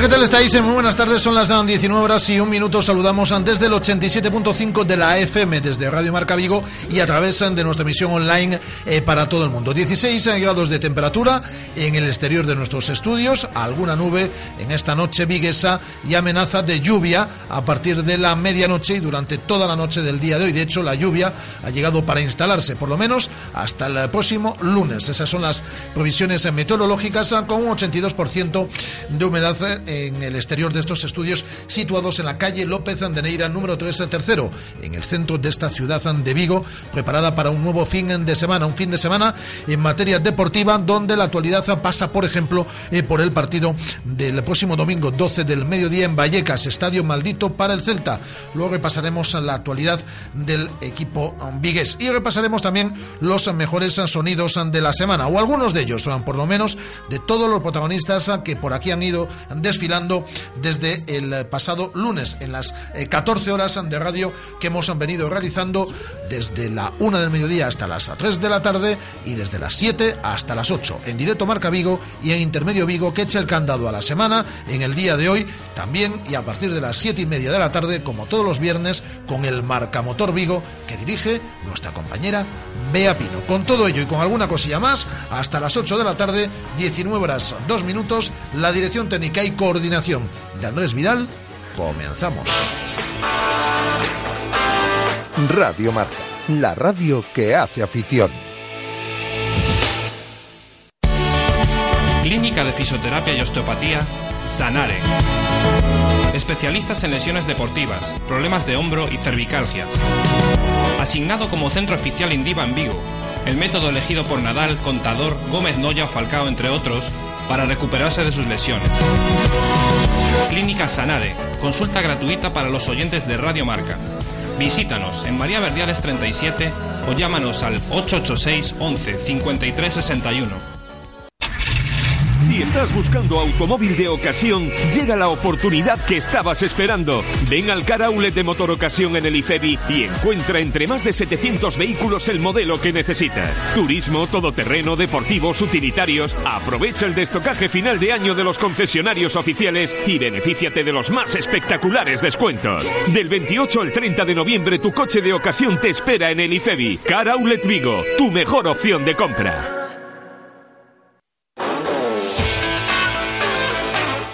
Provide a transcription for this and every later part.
¿Qué tal estáis? Muy buenas tardes, son las 19 horas y un minuto. Saludamos desde el 87.5 de la FM, desde Radio Marca Vigo y a través de nuestra emisión online eh, para todo el mundo. 16 grados de temperatura en el exterior de nuestros estudios, alguna nube en esta noche viguesa y amenaza de lluvia a partir de la medianoche y durante toda la noche del día de hoy. De hecho, la lluvia ha llegado para instalarse, por lo menos hasta el próximo lunes. Esas son las provisiones meteorológicas con un 82% de humedad en el exterior de estos estudios situados en la calle López Andeneira número 3 tercero, en el centro de esta ciudad de Vigo, preparada para un nuevo fin de semana, un fin de semana en materia deportiva donde la actualidad pasa, por ejemplo, eh, por el partido del próximo domingo 12 del mediodía en Vallecas, estadio maldito para el Celta. Luego repasaremos la actualidad del equipo vigués y repasaremos también los mejores sonidos de la semana, o algunos de ellos, por lo menos, de todos los protagonistas que por aquí han ido desfilando desde el pasado lunes en las 14 eh, horas de radio que hemos venido realizando desde la 1 del mediodía hasta las 3 de la tarde y desde las 7 hasta las 8 en directo Marca Vigo y en Intermedio Vigo que echa el candado a la semana en el día de hoy también y a partir de las 7 y media de la tarde como todos los viernes con el Marca Motor Vigo que dirige nuestra compañera Bea Pino. Con todo ello y con alguna cosilla más, hasta las 8 de la tarde, 19 horas 2 minutos, la dirección técnica y coordinación de Andrés Vidal, comenzamos. Radio Marca, la radio que hace afición. Clínica de Fisioterapia y Osteopatía, Sanare. Especialistas en lesiones deportivas, problemas de hombro y cervicalgia. Asignado como centro oficial Indiva en Vigo, el método elegido por Nadal, Contador, Gómez Noya o Falcao, entre otros, para recuperarse de sus lesiones. Clínica Sanade, consulta gratuita para los oyentes de Radio Marca. Visítanos en María Verdiales 37 o llámanos al 886 11 53 61. Si estás buscando automóvil de ocasión, llega la oportunidad que estabas esperando. Ven al Car de Motor Ocasión en el IFEBI y encuentra entre más de 700 vehículos el modelo que necesitas. Turismo, todoterreno, deportivos, utilitarios. Aprovecha el destocaje final de año de los concesionarios oficiales y benefíciate de los más espectaculares descuentos. Del 28 al 30 de noviembre tu coche de ocasión te espera en el IFEBI. Car Vigo, tu mejor opción de compra.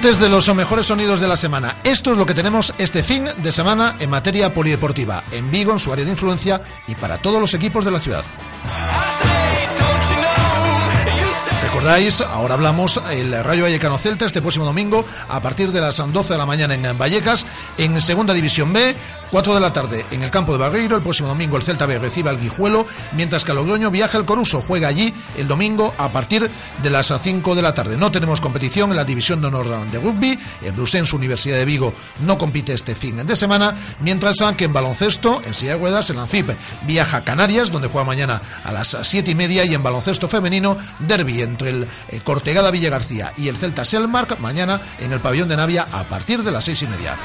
De los mejores sonidos de la semana, esto es lo que tenemos este fin de semana en materia polideportiva, en Vigo, en su área de influencia y para todos los equipos de la ciudad. ¿Recordáis? Ahora hablamos el Rayo Vallecano Celta este próximo domingo a partir de las 12 de la mañana en Vallecas, en Segunda División B, 4 de la tarde en el campo de Barreiro. El próximo domingo el Celta B recibe al Guijuelo, mientras que Logroño viaja al Coruso. Juega allí el domingo a partir de las 5 de la tarde. No tenemos competición en la división de honor de rugby. En Brusens, Universidad de Vigo, no compite este fin de semana. Mientras que en baloncesto, en silla de ruedas, el ANFIP viaja a Canarias, donde juega mañana a las 7 y media. Y en baloncesto femenino, derby entre el eh, Cortegada Villa García y el Celta Selmark, mañana en el pabellón de Navia a partir de las 6 y media.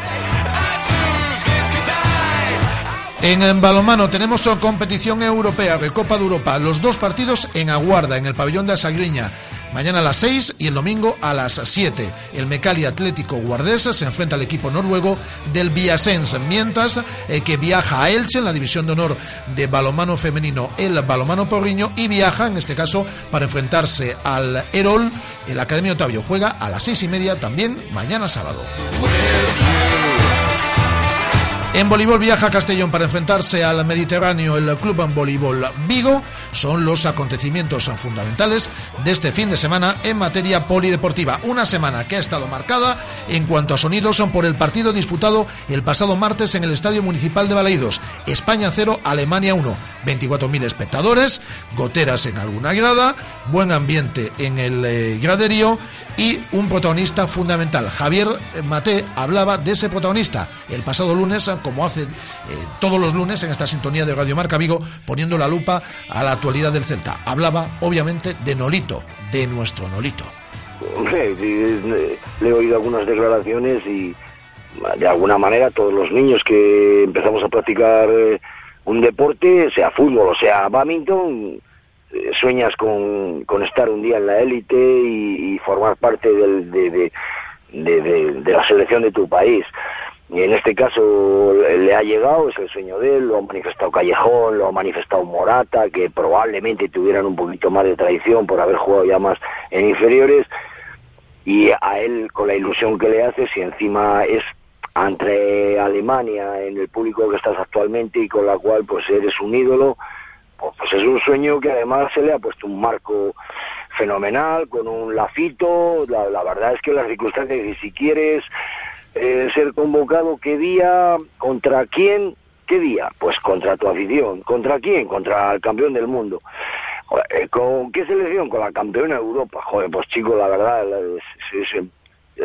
En balonmano tenemos competición europea, Recopa de Europa, los dos partidos en Aguarda, en el pabellón de Asagriña. Mañana a las 6 y el domingo a las 7. El Mecali Atlético Guardesa se enfrenta al equipo noruego del Viasens, mientras eh, que viaja a Elche en la división de honor de balonmano femenino el balonmano porriño y viaja, en este caso, para enfrentarse al Erol. El Academia Otavio juega a las 6 y media también mañana sábado. En voleibol viaja a Castellón para enfrentarse al Mediterráneo el Club en Voleibol Vigo. Son los acontecimientos fundamentales de este fin de semana en materia polideportiva. Una semana que ha estado marcada en cuanto a sonidos son por el partido disputado el pasado martes en el Estadio Municipal de Balaídos. España 0, Alemania 1. 24.000 espectadores, goteras en alguna grada, buen ambiente en el eh, graderío y un protagonista fundamental. Javier Mate hablaba de ese protagonista el pasado lunes, como hace eh, todos los lunes en esta sintonía de Radio Marca Vigo, poniendo la lupa a la actualidad del Celta. Hablaba, obviamente, de Nolito, de nuestro Nolito. le he oído algunas declaraciones y de alguna manera todos los niños que empezamos a practicar eh, un deporte, sea fútbol o sea badminton, eh, sueñas con, con, estar un día en la élite y, formar parte del, de, de, la selección de tu país. Y en este caso le ha llegado, es el sueño de él, lo ha manifestado Callejón, lo ha manifestado Morata, que probablemente tuvieran un poquito más de tradición por haber jugado ya más en inferiores, y a él con la ilusión que le hace, si encima es entre Alemania en el público que estás actualmente y con la cual pues eres un ídolo, pues es un sueño que además se le ha puesto un marco fenomenal, con un lafito, la, verdad es que las circunstancias, y si quieres eh, ser convocado, ¿qué día? ¿Contra quién? ¿Qué día? Pues contra tu afición. ¿Contra quién? Contra el campeón del mundo. Eh, ¿Con qué selección? Con la campeona de Europa. Joder, pues chico, la verdad,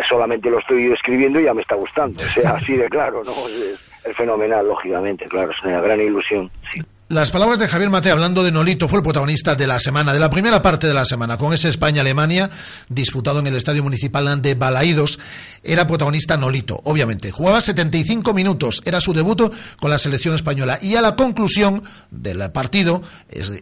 solamente lo estoy escribiendo y ya me está gustando. O sea, así de claro, ¿no? Es fenomenal, lógicamente, claro, es una gran ilusión. Sí. Las palabras de Javier Mate hablando de Nolito fue el protagonista de la semana, de la primera parte de la semana, con ese España-Alemania disputado en el Estadio Municipal de Balaídos. Era protagonista Nolito, obviamente. Jugaba 75 minutos, era su debut con la selección española y a la conclusión del partido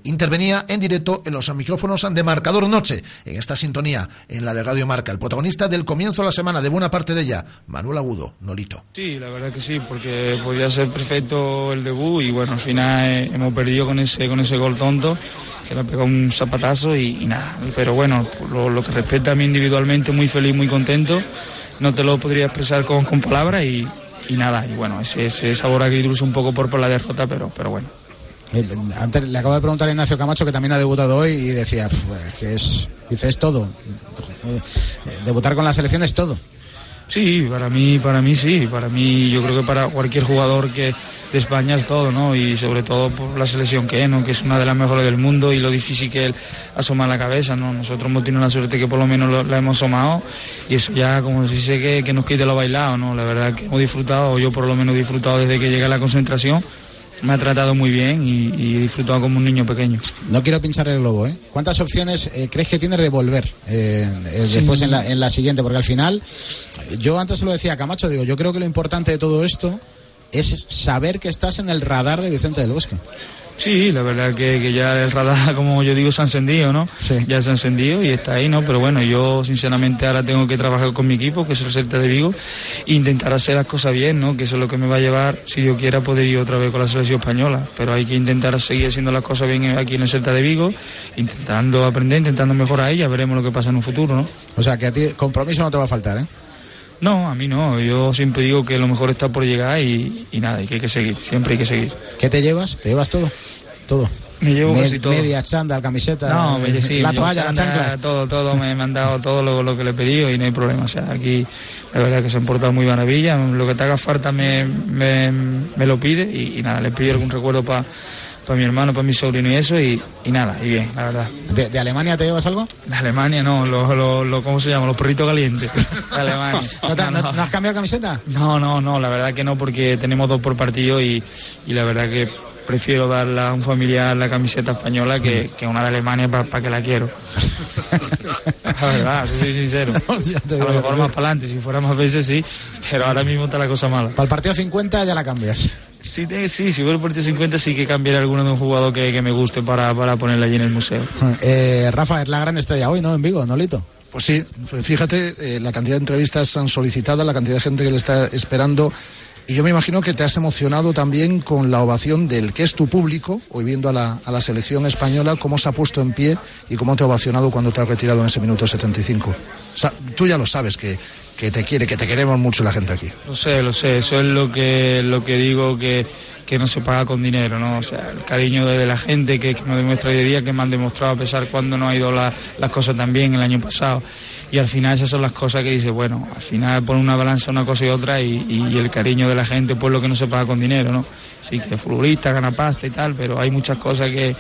intervenía en directo en los micrófonos de Marcador Noche, en esta sintonía, en la de Radio Marca. El protagonista del comienzo de la semana, de buena parte de ella, Manuel Agudo, Nolito. Sí, la verdad que sí, porque podía ser perfecto el debut y bueno, al final hemos perdido con ese, con ese gol tonto, que le ha pegado un zapatazo y, nada. Pero bueno, lo, que respecta a mí individualmente, muy feliz, muy contento. No te lo podría expresar con, con palabras y, nada. Y bueno, ese, ese sabor agridulce un poco por, por la derrota, pero, pero bueno. Eh, antes le acabo de preguntar a Ignacio Camacho que también ha debutado hoy y decía que es dice es todo eh, debutar con la selección es todo sí para mí para mí sí para mí yo creo que para cualquier jugador que de España es todo, ¿no? Y sobre todo por la selección que es, ¿no? Que es una de las mejores del mundo y lo difícil que él asoma la cabeza, ¿no? Nosotros hemos tenido la suerte que por lo menos la hemos asomado y eso ya como si sé que, que nos quite lo bailado, ¿no? La verdad que hemos disfrutado, yo por lo menos he disfrutado desde que llegué a la concentración me ha tratado muy bien y, he disfrutado como un niño pequeño. No quiero pinchar el globo, ¿eh? ¿Cuántas opciones eh, crees que tienes de volver eh, eh, después en la, en la, siguiente? Porque al final, yo antes se lo decía a Camacho, digo, yo creo que lo importante de todo esto es saber que estás en el radar de Vicente del Bosque. Sí, la verdad que, que, ya el radar, como yo digo, se ha encendido, ¿no? Sí. Ya se ha encendido y está ahí, ¿no? Pero bueno, yo sinceramente ahora tengo que trabajar con mi equipo, que es el Celta de Vigo, e intentar hacer las cosas bien, ¿no? Que eso es lo que me va a llevar, si yo quiera, poder ir otra vez con la selección española. Pero hay que intentar seguir haciendo las cosas bien aquí en el Celta de Vigo, intentando aprender, intentando mejorar ahí, ya veremos lo que pasa en un futuro, ¿no? O sea, que a ti compromiso no te va a faltar, ¿eh? No, a mí no. Yo siempre digo que lo mejor está por llegar y, y nada, y que hay que seguir. Siempre hay que seguir. ¿Qué te llevas? ¿Te llevas todo? Todo. Me llevo Me- casi todo. Media, chándal, camiseta, No, me, sí, la me toalla, chándal, chanclas. Todo, todo, me, me han dado todo lo, lo que le he pedido y no hay problema. O sea, aquí la verdad que se han portado muy maravilla. Lo que te haga falta me, me, lo pide y, y nada, le pido algún recuerdo para mi hermano, para mi sobrino y eso y, y nada, y bien, la verdad. ¿De, de Alemania te llevas algo? De Alemania no, los, los, los- ¿cómo se llama? Los perritos calientes. De Alemania. ¿No, te- No, no- no. no has cambiado camiseta? No, no, no, la verdad que no, porque tenemos dos por partido y, y la verdad que prefiero darle a un familiar la camiseta española que, que una de Alemania para que la quiero. La verdad, soy sincero. A lo mejor más para adelante, si fuera más veces sí, pero ahora mismo está la cosa mala. Para el partido 50 ya la cambias. Sí, te- sí, si fuera el partido 50 sí que cambiaría alguno de un jugador que, que me guste para, para ponerla allí en el museo. Eh, Rafa, es la gran estrella hoy, ¿no? En Vigo, ¿no, Lito? Pues sí, fíjate eh, la cantidad de entrevistas han solicitado, la cantidad de gente que le está esperando. Y yo me imagino que te has emocionado también con la ovación del que es tu público, hoy viendo a la, a la selección española, cómo se ha puesto en pie y cómo te ha ovacionado cuando te has retirado en ese minuto 75. Sa- tú ya lo sabes, que, que te quiere, que te queremos mucho la gente aquí. Lo sé, lo sé, eso es lo que, lo que digo que, que no se paga con dinero, ¿no? O sea, el cariño de, de la gente que, que nos demuestra hoy día, que me han demostrado a pesar cuando no ha ido la- las cosas tan bien el año pasado. Y al final esas son las cosas que dice, bueno, al final pone una balanza una cosa y otra y, y el cariño de la gente pues lo que no se paga con dinero, ¿no? Sí que futbolista gana pasta y tal, pero hay muchas cosas que,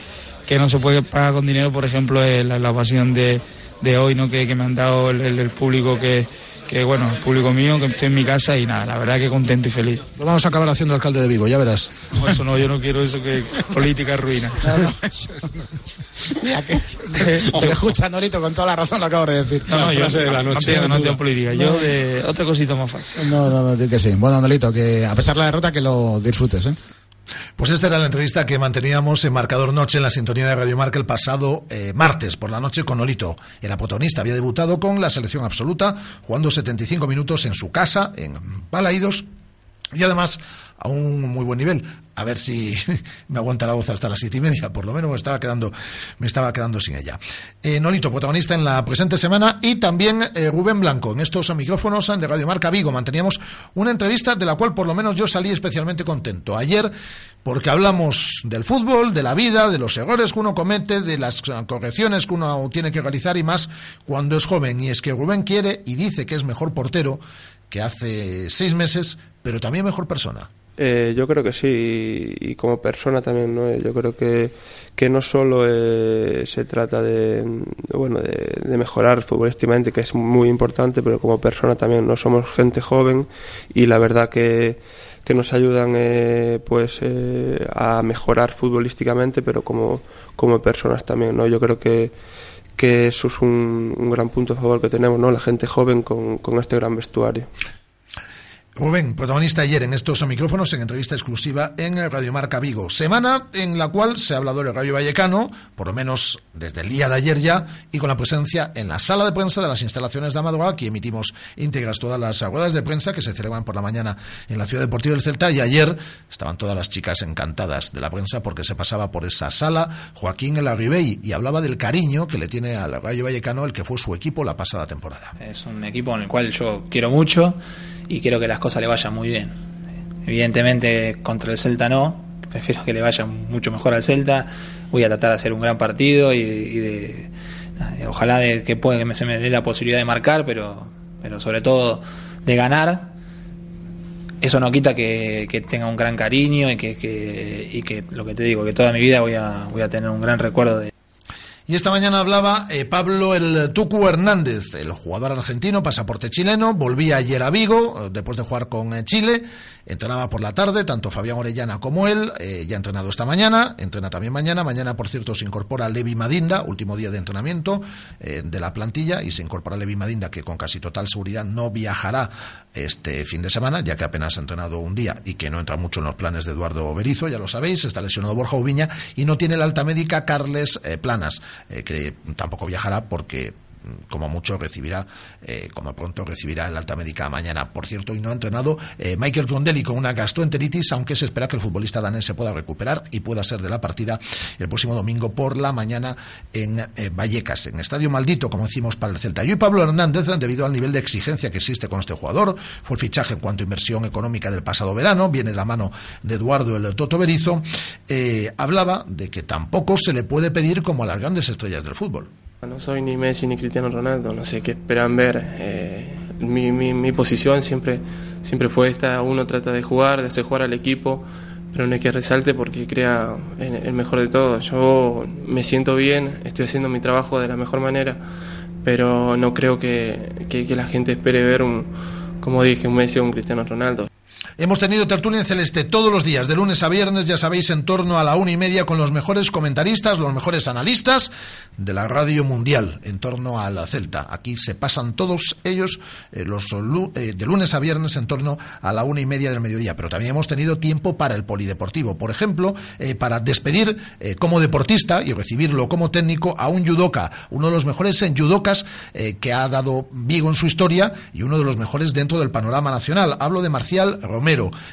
que no se puede pagar con dinero, por ejemplo, eh, la, la ovación de, de hoy, ¿no? Que, que me han dado el público que, que, bueno, el público mío, que estoy en mi casa y nada, la verdad que contento y feliz. Lo vamos a acabar haciendo alcalde de Vigo, ya verás. No, eso no, yo no quiero eso que política ruina. Mira que, que escucha, Nolito, con toda la razón lo acabo de decir. No, no, yo frase de la no, noche. tengo, no tengo política, yo de otra cosita más fácil. No, no, no, que sí. Bueno, Nolito, que a pesar de la derrota, que lo disfrutes, ¿eh? Pues esta era la entrevista que manteníamos en Marcador Noche en la sintonía de Radio Marca el pasado eh, martes por la noche con Olito. Era protagonista, había debutado con la selección absoluta, jugando 75 minutos en su casa, en Balaídos, y además a un muy buen nivel. A ver si me aguanta la voz hasta las siete y media, por lo menos me estaba quedando, me estaba quedando sin ella. Eh, Nolito, protagonista en la presente semana, y también eh, Rubén Blanco, en estos micrófonos de Radio Marca Vigo. Manteníamos una entrevista de la cual por lo menos yo salí especialmente contento. Ayer, porque hablamos del fútbol, de la vida, de los errores que uno comete, de las eh, correcciones que uno tiene que realizar y más cuando es joven. Y es que Rubén quiere y dice que es mejor portero que hace seis meses, pero también mejor persona. Eh, yo creo que sí, y, como persona también, ¿no? Yo creo que, que no solo eh, se trata de, bueno, de, de mejorar futbolísticamente, que es muy importante, pero como persona también, ¿no? Somos gente joven y la verdad que, que nos ayudan eh, pues eh, a mejorar futbolísticamente, pero como, como personas también, ¿no? Yo creo que, que eso es un, un gran punto a favor que tenemos, ¿no? La gente joven con, con este gran vestuario. Rubén, protagonista ayer en estos micrófonos en entrevista exclusiva en Radio Marca Vigo. Semana en la cual se ha hablado del Rayo Vallecano, por lo menos desde el día de ayer ya, y con la presencia en la sala de prensa de las instalaciones de Amadora, aquí emitimos íntegras todas las ruedas de prensa que se celebran por la mañana en la Ciudad Deportiva del Celta, y ayer estaban todas las chicas encantadas de la prensa porque se pasaba por esa sala Joaquín El Arribey y hablaba del cariño que le tiene al Rayo Vallecano, el que fue su equipo la pasada temporada. Es un equipo en el cual yo quiero mucho y quiero que las cosas le vayan muy bien. Evidentemente contra el Celta no, prefiero que le vaya mucho mejor al Celta. Voy a tratar de hacer un gran partido y, de, de- ojalá de que, pueda, que me- se me dé la posibilidad de marcar, pero, pero sobre todo de ganar. Eso no quita que, que tenga un gran cariño y que, que- y que lo que te digo, que toda mi vida voy a, voy a tener un gran recuerdo de, Y esta mañana hablaba eh, Pablo el Tucu Hernández, el jugador argentino, pasaporte chileno, volvía ayer a Vigo, eh, después de jugar con eh, Chile, entrenaba por la tarde, tanto Fabián Orellana como él, eh, ya ha entrenado esta mañana, entrena también mañana, mañana por cierto se incorpora Levi Madinda, último día de entrenamiento eh, de la plantilla, y se incorpora Levi Madinda, que con casi total seguridad no viajará este fin de semana, ya que apenas ha entrenado un día y que no entra mucho en los planes de Eduardo Berizo, ya lo sabéis, está lesionado Borja Ubiña y no tiene la alta médica Carles eh, Planas, que tampoco viajará porque como mucho recibirá, eh, como pronto recibirá el alta médica mañana. Por cierto, y no ha entrenado eh, Michael Grondelli con una gastroenteritis, aunque se espera que el futbolista danés se pueda recuperar y pueda ser de la partida el próximo domingo por la mañana en eh, Vallecas, en Estadio Maldito, como decimos, para el Celta. Y Pablo Hernández, debido al nivel de exigencia que existe con este jugador, fue el fichaje en cuanto a inversión económica del pasado verano, viene de la mano de Eduardo el Toto Berizo, hablaba de que tampoco se le puede pedir como a las grandes estrellas del fútbol. No soy ni Messi ni Cristiano Ronaldo, no sé qué esperan ver. Eh, mi, posición siempre, siempre fue esta, uno trata de jugar, de hacer jugar al equipo, pero no es que resalte porque crea el mejor de todo. Yo me siento bien, estoy haciendo mi trabajo de la mejor manera, pero no creo que, que, que la gente espere ver un, como dije, un Messi o un Cristiano Ronaldo. Hemos tenido tertulia en Celeste todos los días, de lunes a viernes, ya sabéis, en torno a la una y media, con los mejores comentaristas, los mejores analistas de la radio mundial, en torno a la Celta. Aquí se pasan todos ellos eh, los, eh, de lunes a viernes en torno a la una y media del mediodía. Pero también hemos tenido tiempo para el polideportivo. Por ejemplo, eh, para despedir como deportista y recibirlo como técnico a un judoka, uno de los mejores en judocas que ha dado Vigo en su historia y uno de los mejores dentro del panorama nacional. Hablo de Marcial Romero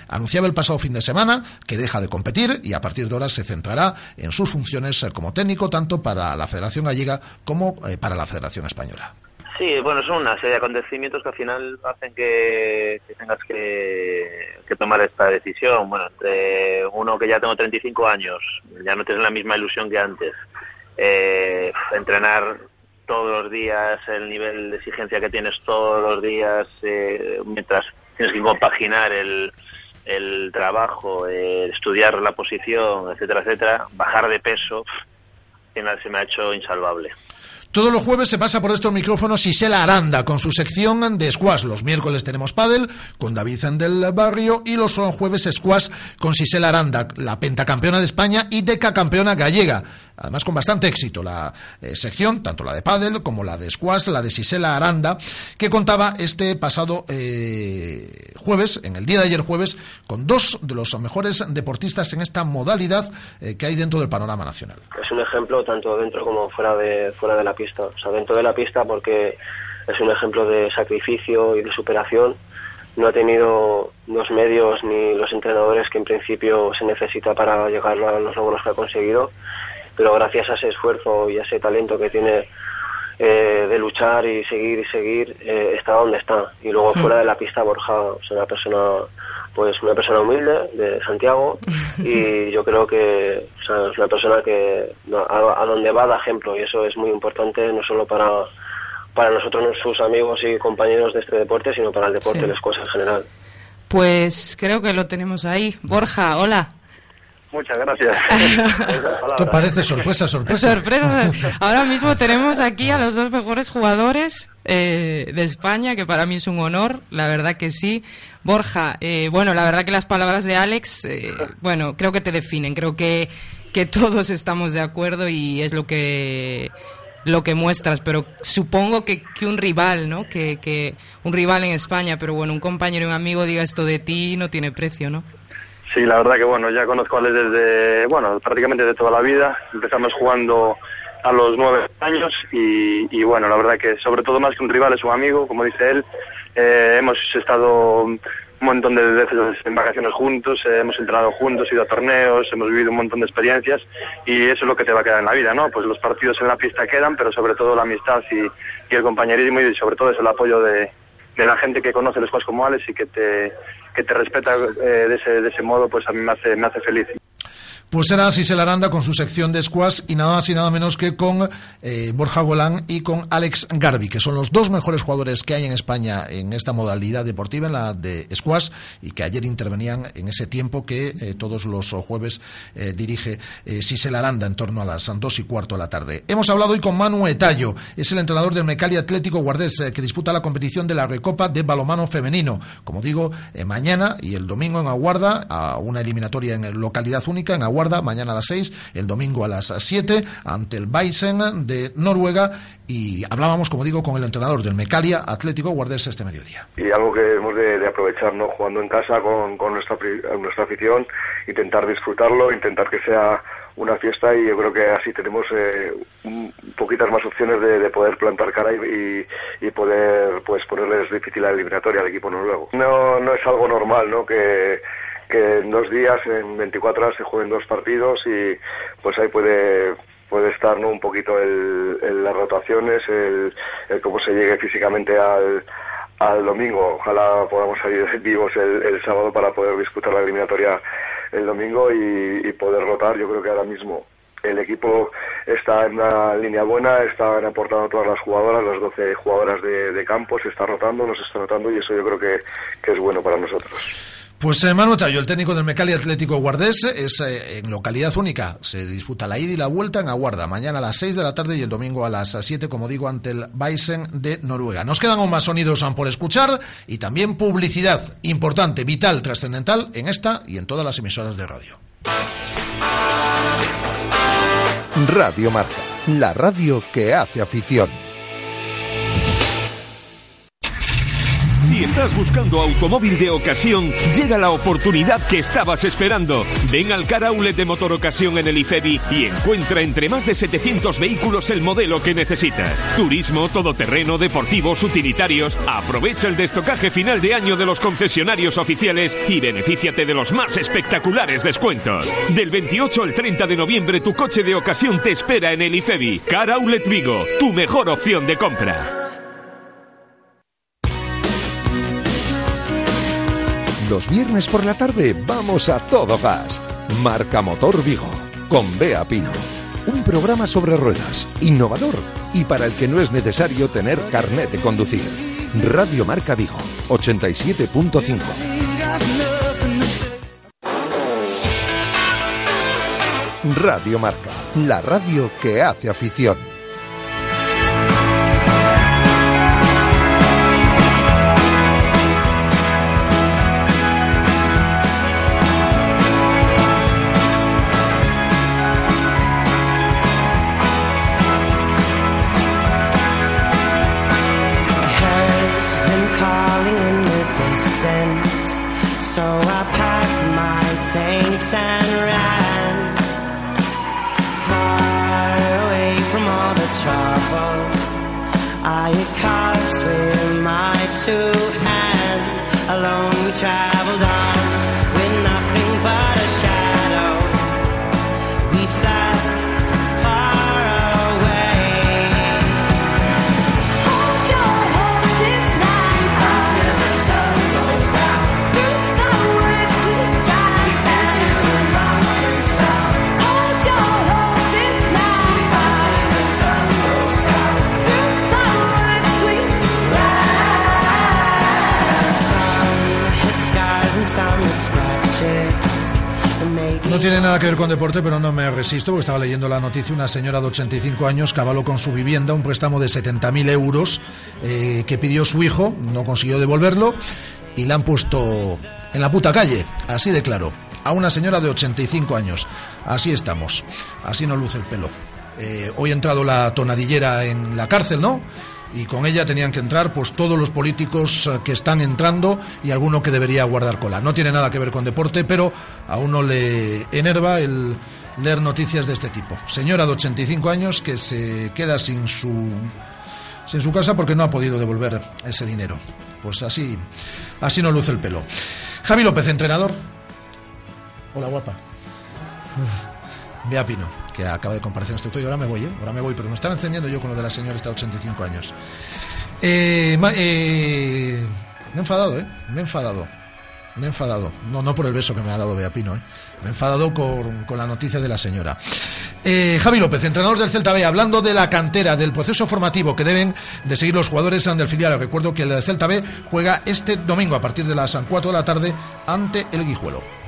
anunciaba el pasado fin de semana que deja de competir y a partir de ahora se centrará en sus funciones como técnico tanto para la Federación Gallega como eh, para la Federación Española. Sí, bueno, son una serie de acontecimientos que al final hacen que, tengas que, tomar esta decisión. Bueno, entre uno que ya tengo 35 años, ya no tienes la misma ilusión que antes. Eh, entrenar todos los días, el nivel de exigencia que tienes todos los días, eh, mientras tienes que compaginar el, el trabajo, estudiar la posición, etcétera, etcétera, bajar de peso, final se me ha hecho insalvable. Todos los jueves se pasa por estos micrófonos Isela Aranda con su sección de squash. Los miércoles tenemos pádel con David del Barrio y los jueves squash con Sisela Aranda, la pentacampeona de España y decacampeona gallega además con bastante éxito la eh, sección, tanto la de pádel como la de squash, la de Sisela Aranda, que contaba este pasado eh, jueves, en el día de ayer jueves, con dos de los mejores deportistas en esta modalidad eh, que hay dentro del panorama nacional. Es un ejemplo tanto dentro como fuera de, fuera de la pista. O sea, dentro de la pista porque es un ejemplo de sacrificio y de superación no ha tenido los medios ni los entrenadores que en principio se necesita para llegar a los logros que ha conseguido pero gracias a ese esfuerzo y a ese talento que tiene eh, de luchar y seguir y seguir eh, está donde está. Y luego mm. fuera de la pista Borja es una persona pues una persona humilde de Santiago. Y yo creo que es una persona que a, donde va da ejemplo. Y eso es muy importante no solo para para nosotros sus amigos y compañeros de este deporte sino para el deporte y las cosas en general. Pues creo que lo tenemos ahí. Borja hola Muchas gracias. Esto parece sorpresa, sorpresa. Sorpresa. Ahora mismo tenemos aquí a los dos mejores jugadores eh, de España, que para mí es un honor, la verdad que sí. Borja, eh, bueno, la verdad que las palabras de Alex, eh, bueno, creo que te definen, creo que, que todos estamos de acuerdo y es lo que lo que muestras, pero supongo que, que un rival, ¿no? Que, que un rival en España, pero bueno, un compañero y un amigo diga esto de ti no tiene precio, ¿no? Sí, la verdad que bueno, ya conozco a él desde, bueno, prácticamente de toda la vida. Empezamos jugando a los nueve años y, bueno, la verdad que sobre todo más que un rival es un amigo, como dice él. Eh, hemos estado un montón de veces en vacaciones juntos, eh, hemos entrenado juntos, ido a torneos, hemos vivido un montón de experiencias y eso es lo que te va a quedar en la vida, ¿no? Pues los partidos en la pista quedan, pero sobre todo la amistad y, y el compañerismo y sobre todo es el apoyo de, de la gente que conoce los juegos como Alex y que te, que te respeta eh, de, ese, de ese modo, pues a mí me hace, me hace feliz. Pues será Sisel Aranda con su sección de squash y nada más y nada menos que con eh, Borja Golán y con Alex Garbi, que son los dos mejores jugadores que hay en España en esta modalidad deportiva, en la de squash, y que ayer intervenían en ese tiempo que eh, todos los jueves eh, dirige Sisel Aranda en torno a las dos y cuarto de la tarde. Hemos hablado hoy con Manu Etallo, es el entrenador del Mecali Atlético Guardés, que disputa la competición de la Recopa de Balomano Femenino. Como digo, mañana y el domingo en Aguarda, a una eliminatoria en localidad única, en Aguarda Guarda, mañana a las 6, el domingo a las 7, ante el Baysen de Noruega. Y hablábamos, como digo, con el entrenador del Mecalia Atlético Guardés este mediodía. Y algo que hemos de, aprovechar, ¿no? Jugando en casa con, nuestra, nuestra afición, intentar disfrutarlo, intentar que sea una fiesta y yo creo que así tenemos eh, un, poquitas más opciones de, poder plantar cara y, y, poder pues ponerles difícil la eliminatoria al equipo noruego. No, no es algo normal, ¿no? Que que en dos días, en 24 horas, se jueguen dos partidos y pues ahí puede puede estar ¿no? un poquito el, las rotaciones, el, cómo se llegue físicamente al, al domingo. Ojalá podamos salir vivos el, sábado para poder disputar la eliminatoria el domingo y, poder rotar. Yo creo que ahora mismo el equipo está en una línea buena, están aportando todas las jugadoras, las 12 jugadoras de, campo, se está rotando, nos está rotando y eso yo creo que, que es bueno para nosotros. Pues eh, Manu Tallo, el técnico del Mecali Atlético Guardés, es eh, en localidad única. Se disputa la ida y la vuelta en Aguarda, mañana a las 6 de la tarde y el domingo a las 7, como digo, ante el Baysen de Noruega. Nos quedan aún más sonidos por escuchar y también publicidad importante, vital, trascendental en esta y en todas las emisoras de radio. Radio Marca, la radio que hace afición. Si estás buscando automóvil de ocasión, llega la oportunidad que estabas esperando. Ven al Car de Motor Ocasión en el IFEBI y encuentra entre más de 700 vehículos el modelo que necesitas. Turismo, todoterreno, deportivos, utilitarios. Aprovecha el destocaje final de año de los concesionarios oficiales y benefíciate de los más espectaculares descuentos. Del 28 al 30 de noviembre tu coche de ocasión te espera en el IFEBI. Car Vigo, tu mejor opción de compra. Los viernes por la tarde vamos a todo gas. Marca Motor Vigo, con Bea Pino. Un programa sobre ruedas, innovador y para el que no es necesario tener carnet de conducir. Radio Marca Vigo, 87.5. Radio Marca, la radio que hace afición. Con deporte, pero no me resisto porque estaba leyendo la noticia. Una señora de 85 años cabaló con su vivienda un préstamo de 70.000 euros eh, que pidió su hijo, no consiguió devolverlo y la han puesto en la puta calle, así de claro. A una señora de 85 años. Así estamos. Así no luce el pelo. Eh, hoy ha entrado la tonadillera en la cárcel, ¿no? Y con ella tenían que entrar pues todos los políticos eh, que están entrando y alguno que debería guardar cola. No tiene nada que ver con deporte, pero a uno le enerva el leer noticias de este tipo. Señora de 85 años que se queda sin su sin su casa porque no ha podido devolver ese dinero. Pues así así no luce el pelo. Javi López, entrenador. Hola, guapa. Bea Pino, que acaba de comparecer en este estudio. Ahora me voy, ¿eh? Ahora me voy, pero me estaba encendiendo yo con lo de la señora esta de 85 años. Eh, eh, me he enfadado, ¿eh? Me he enfadado. me he enfadado. No, no por el beso que me ha dado Bea Pino, ¿eh? Me he enfadado con, con la noticia de la señora. Eh, Javi López, entrenador del Celta B, hablando de la cantera, del proceso formativo que deben de seguir los jugadores del filial. Recuerdo que el Celta B juega este domingo a partir de las 4 de la tarde ante el Guijuelo.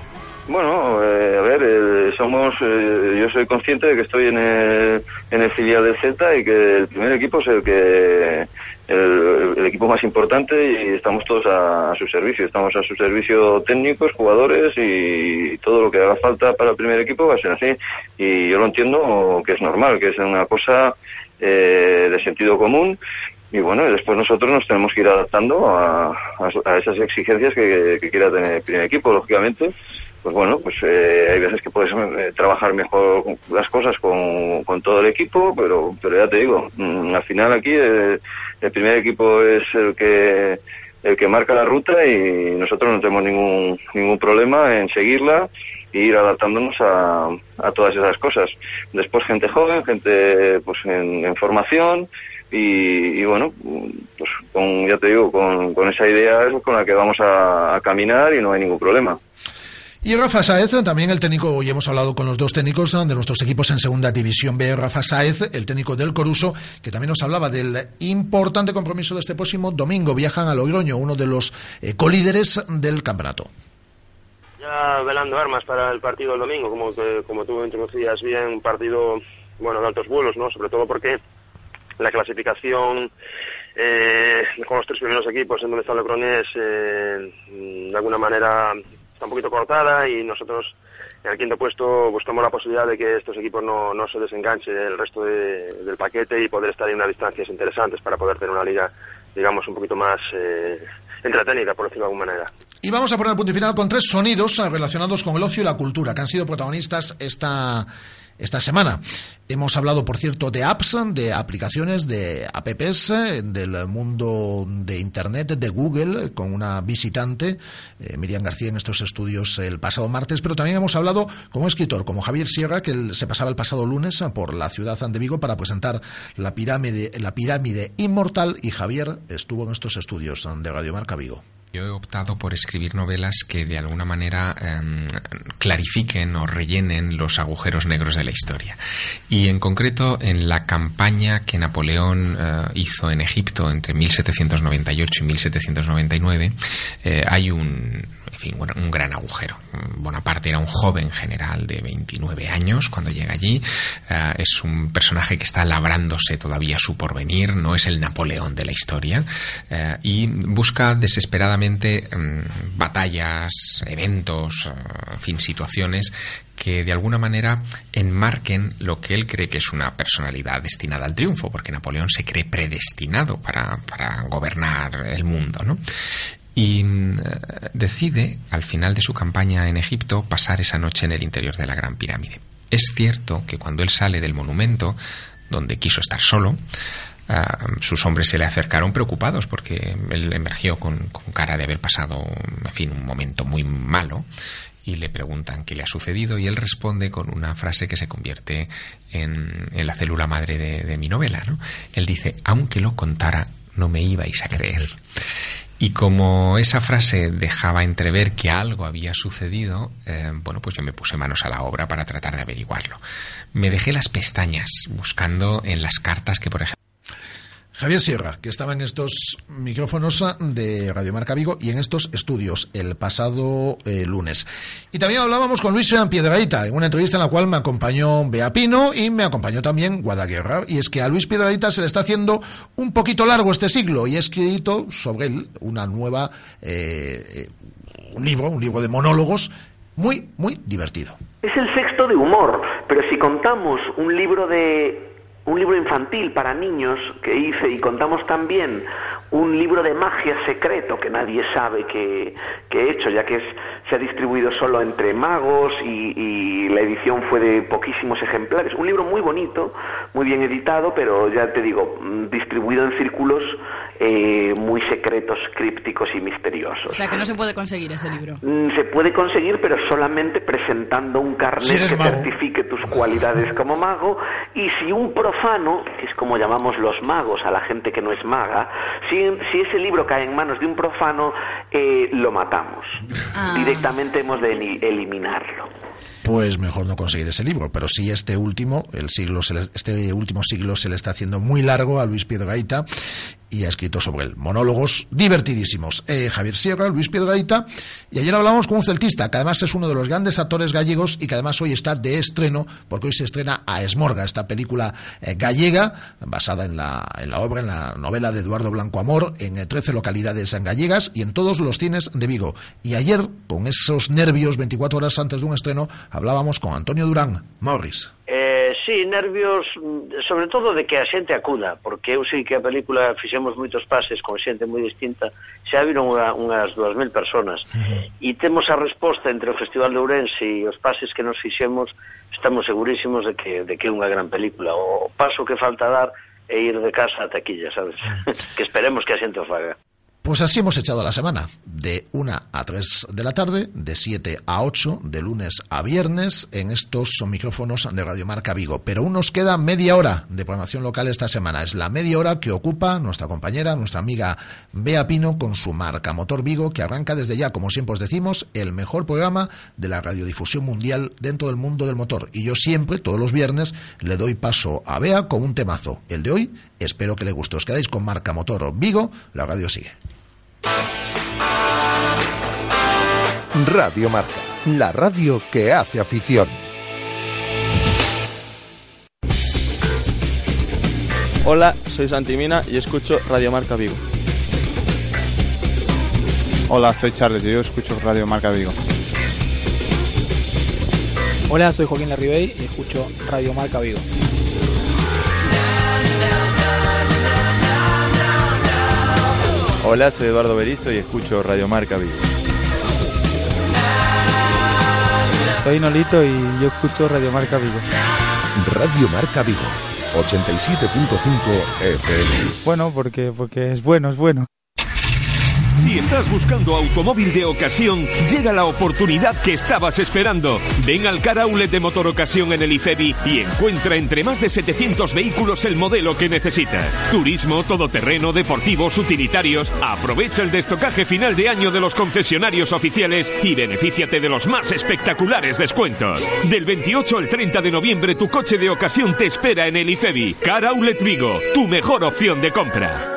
Bueno, eh, a ver, eh, somos, eh, yo soy consciente de que estoy en el, en el filial del Celta y que el primer equipo es el que el, equipo más importante y estamos todos a, su servicio. Estamos a su servicio técnicos, jugadores y, todo lo que haga falta para el primer equipo va a ser así. Y yo lo entiendo que es normal, que es una cosa de sentido común y bueno, después nosotros nos tenemos que ir adaptando a, a, esas exigencias que, que, quiera tener el primer equipo, lógicamente pues bueno, pues eh, hay veces que puedes eh, trabajar mejor las cosas con, con, todo el equipo, pero, pero ya te digo, mm, al final aquí eh, el primer equipo es el que el que marca la ruta y nosotros no tenemos ningún ningún problema en seguirla e ir adaptándonos a, a todas esas cosas. Después gente joven, gente pues en, formación y, y, bueno, pues con, ya te digo, con, con esa idea es con la que vamos a, a caminar y no hay ningún problema. Y Rafa Saez, también el técnico, hoy hemos hablado con los dos técnicos de nuestros equipos en Segunda División B, Rafa Saez, el técnico del Coruso, que también nos hablaba del importante compromiso de este próximo domingo. Viajan a Logroño, uno de los eh, colíderes del campeonato. Ya velando armas para el partido del domingo, como, como tú introducías bien, un partido bueno, de altos vuelos, ¿no? Sobre todo porque la clasificación eh, con los tres primeros equipos en donde está Logroñés, eh, de alguna manera está un poquito cortada y nosotros en el quinto puesto buscamos la posibilidad de que estos equipos no, no se desenganchen del resto del paquete y poder estar en unas distancias interesantes para poder tener una liga, digamos, un poquito más eh, entretenida, por decirlo de alguna manera. Y vamos a poner el punto final con tres sonidos relacionados con el ocio y la cultura que han sido protagonistas esta esta semana. Hemos hablado, por cierto, de apps, de aplicaciones, de apps, del mundo de Internet, de Google, con una visitante, eh, Miriam García, en estos estudios el pasado martes, pero también hemos hablado con un escritor como Javier Sierra, que se pasaba el pasado lunes por la ciudad de Vigo para presentar la pirámide, la pirámide inmortal y Javier estuvo en estos estudios de Radio Marca Vigo. Yo he optado por escribir novelas que de alguna manera em, clarifiquen o rellenen los agujeros negros de la historia. Y en concreto, en la campaña que Napoleón eh, hizo en Egipto entre 1798 y 1799, eh, hay un, en fin, un gran agujero. Bonaparte era un joven general de 29 años cuando llega allí. Eh, es un personaje que está labrándose todavía su porvenir, no es el Napoleón de la historia. Y busca desesperadamente mm, batallas, eventos, eh, en fin, situaciones que de alguna manera enmarquen lo que él cree que es una personalidad destinada al triunfo, porque Napoleón se cree predestinado para, para gobernar el mundo, ¿no? y mm, decide, al final de su campaña en Egipto, pasar esa noche en el interior de la Gran Pirámide. Es cierto que cuando él sale del monumento, donde quiso estar solo, sus hombres se le acercaron preocupados porque él emergió con, cara de haber pasado, en fin, un momento muy malo y le preguntan qué le ha sucedido y él responde con una frase que se convierte en, la célula madre de, de mi novela. ¿no? Él dice, aunque lo contara, no me ibais a creer. Y como esa frase dejaba entrever que algo había sucedido, eh, bueno, pues yo me puse manos a la obra para tratar de averiguarlo. Me dejé las pestañas buscando en las cartas que, por ejemplo, Javier Sierra, que estaba en estos micrófonos de Radio Marca Vigo y en estos estudios el pasado eh, lunes. Y también hablábamos con Luis Piedraíta en una entrevista en la cual me acompañó Bea Pino y me acompañó también Guadaguerra. Y es que a Luis Piedraíta se le está haciendo un poquito largo este siglo y he escrito sobre él una nueva, eh, un libro, un libro de monólogos muy, muy divertido. Es el sexto de humor, pero si contamos un libro de un libro infantil para niños que hice y contamos también un libro de magia secreto que nadie sabe que, he hecho, ya que es, se ha distribuido solo entre magos y, la edición fue de poquísimos ejemplares. Un libro muy bonito, muy bien editado, pero ya te digo, mm, distribuido en círculos eh, muy secretos, crípticos y misteriosos. O sea, que no se puede conseguir ese libro. Mm, se puede conseguir, pero solamente presentando un carnet que certifique tus cualidades como mago y si un profano, que es como llamamos los magos a la gente que no es maga, si, si ese libro cae en manos de un profano, eh, lo matamos. Ah. Directamente hemos de eli- eliminarlo. pues mejor no conseguir ese libro. Pero sí este último, el siglo, se le- este último siglo se le está haciendo muy largo a Luis Piedrahita y ha escrito sobre él. Monólogos divertidísimos. Eh, Javier Sierra, Luis Piedrahita, y ayer hablamos con un celtista, que además es uno de los grandes actores gallegos y que además hoy está de estreno, porque hoy se estrena a Esmorga, esta película eh, gallega, basada en la, en la obra, en la novela de Eduardo Blanco Amor, en eh, 13 localidades gallegas y en todos los cines de Vigo. Y ayer, con esos nervios, 24 horas antes de un estreno, hablábamos con Antonio Durán, Morris. Eh, sí, nervios, mm, sobre todo de que a xente acuda, porque eu sei que a película fixemos moitos pases con xente moi distinta, xa viron unha, unhas 2.000 personas, e temos a resposta entre o Festival de Ourense e os pases que nos fixemos, estamos segurísimos de que, de que é unha gran película. O paso que falta dar é ir de casa a taquilla, sabes? que esperemos que a xente o faga. Pues así hemos echado la semana, de 1 a 3 de la tarde, de 7 a 8, de lunes a viernes, en estos son micrófonos de Radio Marca Vigo. Pero aún nos queda media hora de programación local esta semana. Es la media hora que ocupa nuestra compañera, nuestra amiga Bea Pino, con su marca Motor Vigo, que arranca desde ya, como siempre os decimos, el mejor programa de la radiodifusión mundial dentro del mundo del motor. Y yo siempre, todos los viernes, le doy paso a Bea con un temazo. El de hoy, espero que le guste. Os quedáis con marca Motor Vigo, la radio sigue. Radio Marca, la radio que hace afición. Hola, soy Santimina y escucho Radio Marca Vigo. Hola, soy Charles y yo escucho Radio Marca Vigo. Hola, soy Joaquín Larribey y escucho Radio Marca Vigo. Hola, soy Eduardo Berizo y escucho Radio Marca Vigo. Soy Nolito y yo escucho Radio Marca Vigo. Radio Marca Vigo, 87.5 FM. Bueno, porque, porque es bueno, es bueno. Si estás buscando automóvil de ocasión, llega la oportunidad que estabas esperando. Ven al Car de Motor Ocasión en el IFEBI y encuentra entre más de 700 vehículos el modelo que necesitas. Turismo, todoterreno, deportivos, utilitarios. Aprovecha el destocaje final de año de los concesionarios oficiales y benefíciate de los más espectaculares descuentos. Del 28 al 30 de noviembre tu coche de ocasión te espera en el IFEBI. Car Vigo, tu mejor opción de compra.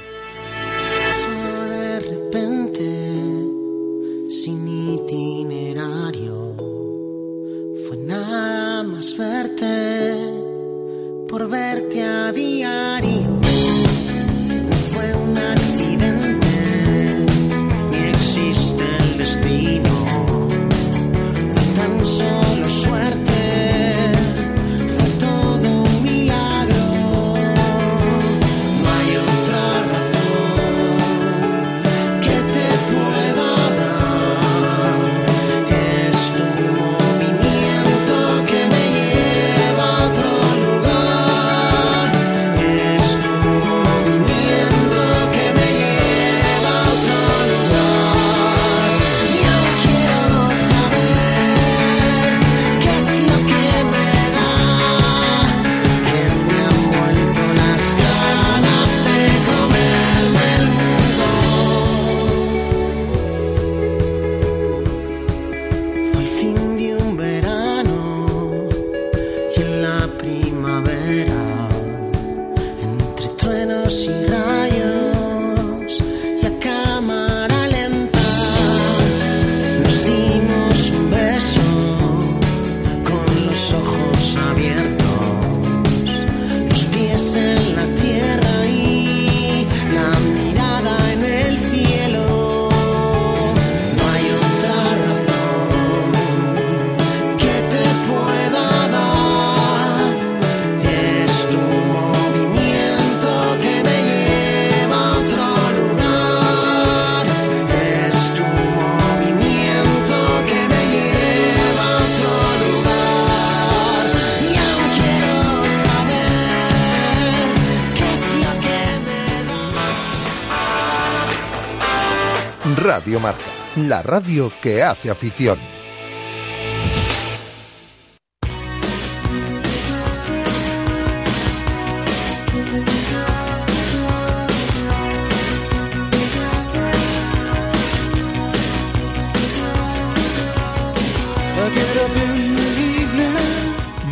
Marca, la radio que hace afición.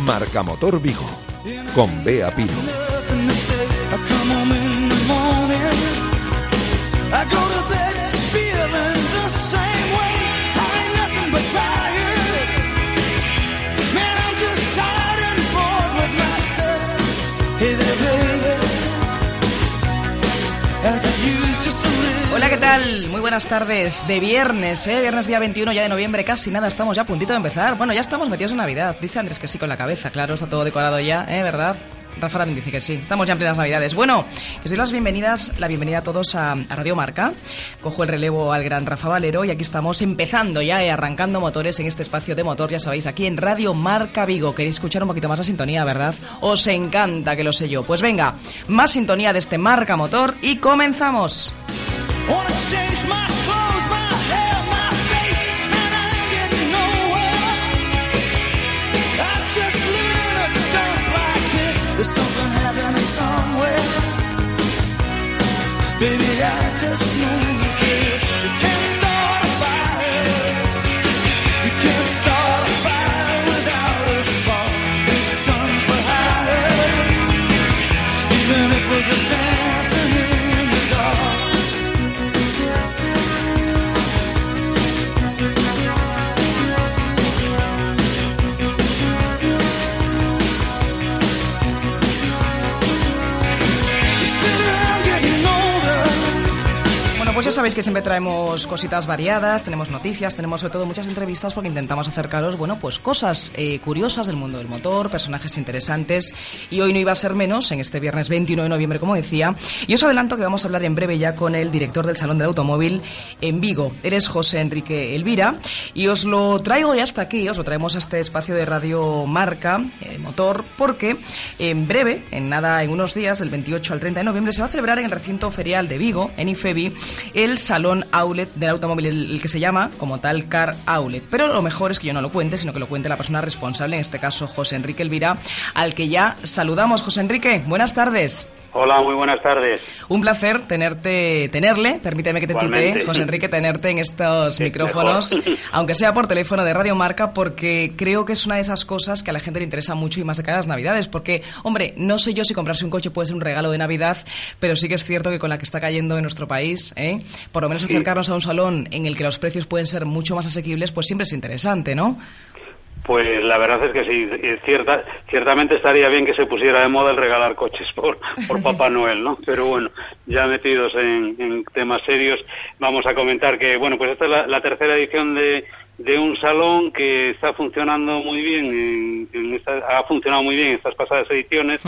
Marca Motor Vigo con Bea Pino. Hola, ¿qué tal? Muy buenas tardes. De viernes, ¿eh? Viernes día 21 ya de noviembre, casi nada, estamos ya a puntito de empezar. Bueno, ya estamos metidos en Navidad. Dice Andrés que sí con la cabeza, claro, está todo decorado ya, ¿eh? ¿Verdad? Rafa también dice que sí. Estamos ya en plenas navidades. Bueno, que os doy las bienvenidas, la bienvenida a todos a, Radio Marca. Cojo el relevo al gran Rafa Valero y aquí estamos empezando ya, eh, arrancando motores en este espacio de motor, ya sabéis, aquí en Radio Marca Vigo. Queréis escuchar un poquito más la sintonía, ¿verdad? Os encanta que lo sé yo. Pues venga, más sintonía de este Marca Motor y comenzamos. Baby, I just know pues ya sabéis que siempre traemos cositas variadas, tenemos noticias, tenemos sobre todo muchas entrevistas porque intentamos acercaros, bueno, pues cosas eh, curiosas del mundo del motor, personajes interesantes y hoy no iba a ser menos en este viernes 21 de noviembre, como decía. Y os adelanto que vamos a hablar en breve ya con el director del Salón del Automóvil en Vigo. Eres José Enrique Elvira y os lo traigo ya hasta aquí, os lo traemos a este espacio de Radio Marca, eh, Motor, porque en breve, en nada, en unos días, del 28 al 30 de noviembre, se va a celebrar en el recinto ferial de Vigo, en IFEBI, el Salón Outlet del automóvil, el, que se llama como tal Car Outlet. Pero lo mejor es que yo no lo cuente, sino que lo cuente la persona responsable, en este caso José Enrique Elvira, al que ya saludamos. José Enrique, buenas tardes. Hola, muy buenas tardes. Un placer tenerte, tenerle, permíteme que te tutee, José Enrique, tenerte en estos micrófonos, mejor. aunque sea por teléfono de Radio Marca, porque creo que es una de esas cosas que a la gente le interesa mucho y más de cara a las Navidades, porque, hombre, no sé yo si comprarse un coche puede ser un regalo de Navidad, pero sí que es cierto que con la que está cayendo en nuestro país, ¿eh? por lo menos Sí. acercarnos a un salón en el que los precios pueden ser mucho más asequibles, pues siempre es interesante, ¿no? Pues la verdad es que sí, es cierta, ciertamente estaría bien que se pusiera de moda el regalar coches por, por Papá Noel, ¿no? Pero bueno, ya metidos en, en temas serios, vamos a comentar que, bueno, pues esta es la, la tercera edición de, de un salón que está funcionando muy bien, en- en esta- ha funcionado muy bien en estas pasadas ediciones,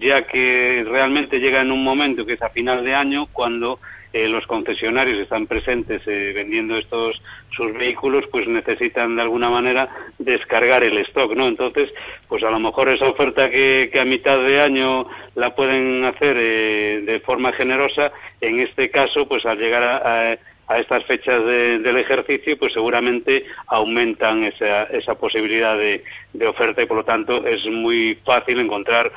ya que realmente llega en un momento que es a final de año cuando eh, los concesionarios están presentes eh, vendiendo estos sus vehículos pues necesitan de alguna manera descargar el stock no entonces pues a lo mejor esa oferta que, que a mitad de año la pueden hacer eh, de forma generosa en este caso pues al llegar a, a- a estas fechas de- del ejercicio, pues seguramente aumentan esa, esa posibilidad de, de oferta y por lo tanto es muy fácil encontrar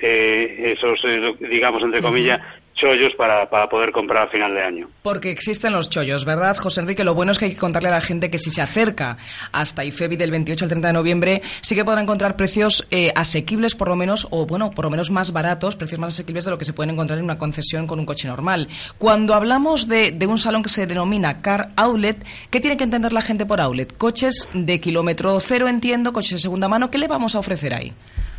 eh, esos, eh, digamos, entre comillas, chollos para, para poder comprar a final de año. Porque existen los chollos, ¿verdad, José Enrique? Lo bueno es que hay que contarle a la gente que si se acerca hasta IFEBI del 28 al 30 de noviembre, sí que podrá encontrar precios eh, asequibles, por lo menos, o bueno, por lo menos más baratos, precios más asequibles de lo que se pueden encontrar en una concesión con un coche normal. Cuando hablamos de, de un salón que se denomina Car Outlet, ¿qué tiene que entender la gente por outlet? Coches de kilómetro cero, entiendo, coches de segunda mano, ¿qué le vamos a ofrecer ahí?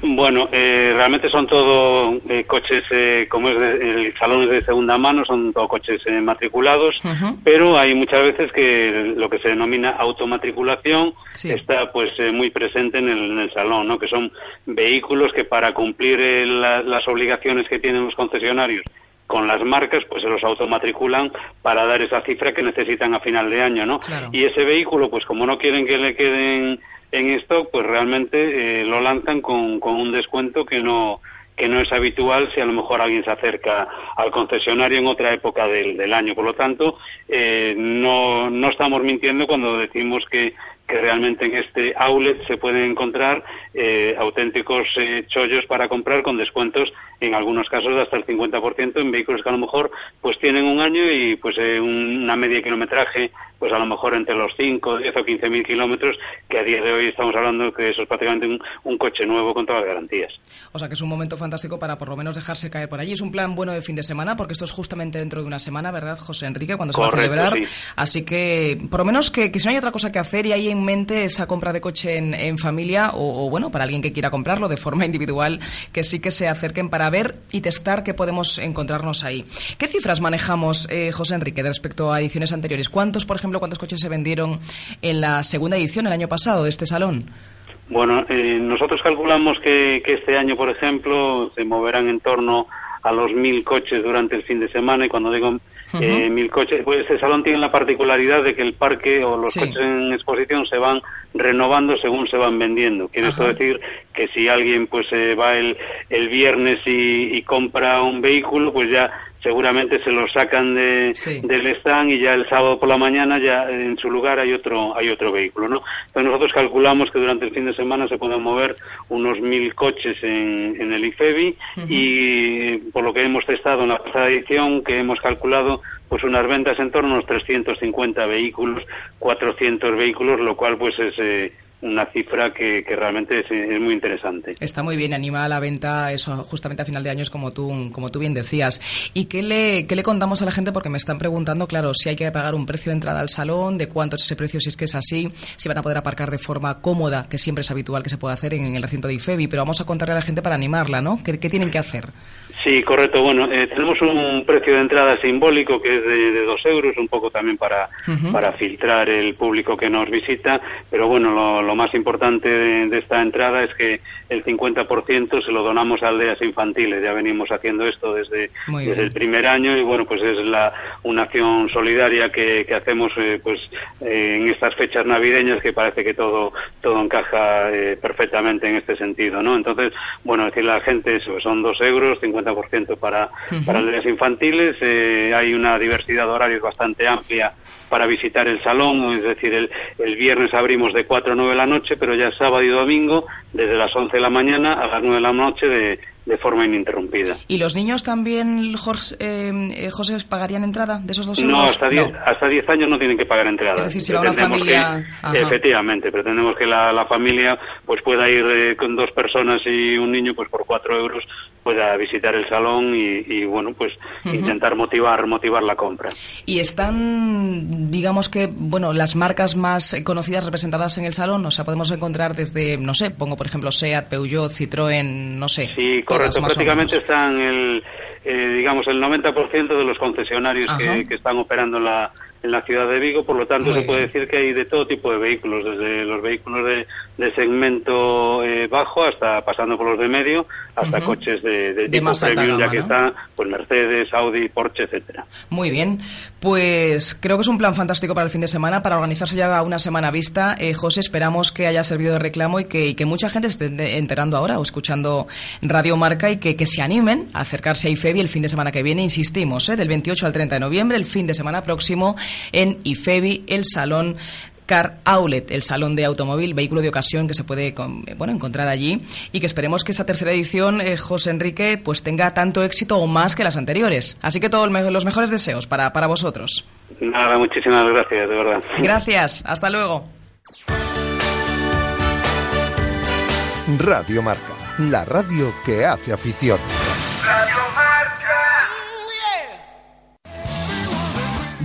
Bueno, eh, realmente son todo eh, coches, eh, como es de, el salón es de segunda mano, son todo coches eh, matriculados, pero hay muchas veces que lo que se denomina automatriculación está pues eh, muy presente en el, en el salón, ¿no? Que son vehículos que para cumplir eh, la- las obligaciones que tienen los concesionarios con las marcas, pues se los automatriculan para dar esa cifra que necesitan a final de año, ¿no? Y ese vehículo, pues como no quieren que le queden en stock, pues realmente eh, lo lanzan con, con un descuento que no que no es habitual si a lo mejor alguien se acerca al concesionario en otra época del, año. Por lo tanto, eh, no, no estamos mintiendo cuando decimos que que realmente en este outlet se pueden encontrar eh, auténticos eh, chollos para comprar con descuentos en algunos casos de hasta el 50% en vehículos que a lo mejor pues tienen un año y pues eh, una media de kilometraje pues a lo mejor entre los 5, 10 o 15 mil kilómetros que a día de hoy estamos hablando que eso es prácticamente un, un coche nuevo con todas las garantías. O sea que es un momento fantástico para por lo menos dejarse caer por allí. Es un plan bueno de fin de semana porque esto es justamente dentro de una semana, ¿verdad, José Enrique? Cuando se va a celebrar. sí. Así que por lo menos que, que si no hay otra cosa que hacer y hay en mente esa compra de coche en, en familia o, o, bueno, para alguien que quiera comprarlo de forma individual, que sí que se acerquen para ver y testar qué podemos encontrarnos ahí. ¿Qué cifras manejamos, eh, José Enrique, respecto a ediciones anteriores? ¿Cuántos, por ejemplo, cuántos coches se vendieron en la segunda edición el año pasado de este salón? Bueno, eh, nosotros calculamos que, que este año, por ejemplo, se moverán en torno a los mil coches durante el fin de semana y cuando digo eh, mil coches, pues este salón tiene la particularidad de que el parque o los Sí. coches en exposición se van renovando según se van vendiendo. Quiere esto decir que si alguien pues eh, va el, el viernes y, y compra un vehículo, pues ya seguramente se lo sacan de, del stand y ya el sábado por la mañana ya en su lugar hay otro hay otro vehículo, ¿no? Entonces nosotros calculamos que durante el fin de semana se pueden mover unos mil coches en, en el IFEBI y por lo que hemos testado en la pasada edición que hemos calculado pues unas ventas en torno a unos 350 vehículos, 400 vehículos, lo cual pues es eh, una cifra que, que realmente es, muy interesante. Está muy bien, anima a la venta eso justamente a final de años como tú, como tú bien decías. ¿Y qué le, qué le contamos a la gente? Porque me están preguntando, claro, si hay que pagar un precio de entrada al salón, de cuánto es ese precio, si es que es así, si van a poder aparcar de forma cómoda, que siempre es habitual que se pueda hacer en, en el recinto de IFEBI, pero vamos a contarle a la gente para animarla, ¿no? ¿Qué, qué tienen que hacer? Sí, correcto. Bueno, eh, tenemos un precio de entrada simbólico que es de, de dos euros, un poco también para, para filtrar el público que nos visita. Pero bueno, lo, lo más importante de, de esta entrada es que el 50% se lo donamos a aldeas infantiles. Ya venimos haciendo esto desde, desde el primer año y bueno, pues es la, una acción solidaria que, que hacemos eh, pues eh, en estas fechas navideñas que parece que todo, todo encaja eh, perfectamente en este sentido, ¿no? Entonces, bueno, decirle a la gente eso, son dos euros, 50% para, Ujú. para aldeas infantiles, eh, hay una diversidad de horarios bastante amplia para visitar el salón, es decir, el, el viernes abrimos de 4 a 9 de la noche, pero ya sábado y domingo desde las 11 de la mañana a las 9 de la noche de, de forma ininterrumpida. ¿Y los niños también, Jorge, eh, eh, José, pagarían entrada de esos dos euros? No, hasta 10 hasta 10 años no tienen que pagar entrada. Es decir, si va una familia- que- efectivamente, pretendemos que la, la familia pues pueda ir eh, con dos personas y un niño pues por 4 euros pueda visitar el salón y, y, bueno, pues intentar motivar motivar la compra. Y están, digamos que, bueno, las marcas más conocidas representadas en el salón, o sea, podemos encontrar desde, no sé, pongo por ejemplo SEAT, Peugeot, Citroën, no sé. Sí, correcto. Prácticamente están el, eh, digamos, el 90% de los concesionarios que, que están operando en la, en la ciudad de Vigo. Por lo tanto, Muy se puede decir que hay de todo tipo de vehículos, desde los vehículos de, de segmento eh, bajo hasta pasando por los de medio, hasta Ujú. coches de, de De tipo premium, ya que ¿no? está pues Mercedes, Audi, Porsche, etcétera. Muy bien, pues creo que es un plan fantástico para el fin de semana, para organizarse ya a una semana vista. Eh, José, esperamos que haya servido de reclamo y que, y que mucha gente se esté enterando ahora o escuchando Radio Marca y que, que se animen a acercarse a IFEBI el fin de semana que viene, insistimos, ¿eh? del 28 al 30 de noviembre, el fin de semana próximo en IFEBI, el salón Car Outlet, el salón de automóvil, vehículo de ocasión que se puede eh, bueno, encontrar allí y que esperemos que esta tercera edición, eh, José Enrique, pues tenga tanto éxito o más que las anteriores. Así que todos los mejores deseos para, para vosotros. Nada, muchísimas gracias, de verdad. Gracias, hasta luego. Radio Marca, la radio que hace afición.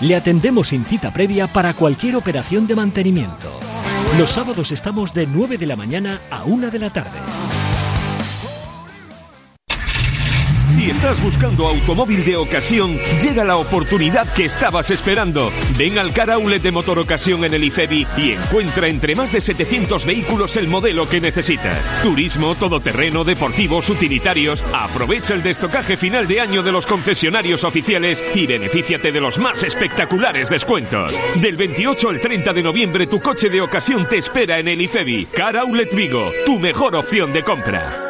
Le atendemos sin cita previa para cualquier operación de mantenimiento. Los sábados estamos de 9 de la mañana a 1 de la tarde. Estás buscando automóvil de ocasión, llega la oportunidad que estabas esperando. Ven al Car de Motor Ocasión en el IFEBI y encuentra entre más de 700 vehículos el modelo que necesitas. Turismo, todoterreno, deportivos, utilitarios. Aprovecha el destocaje final de año de los concesionarios oficiales y benefíciate de los más espectaculares descuentos. Del 28 al 30 de noviembre tu coche de ocasión te espera en el IFEBI. Car Vigo, tu mejor opción de compra.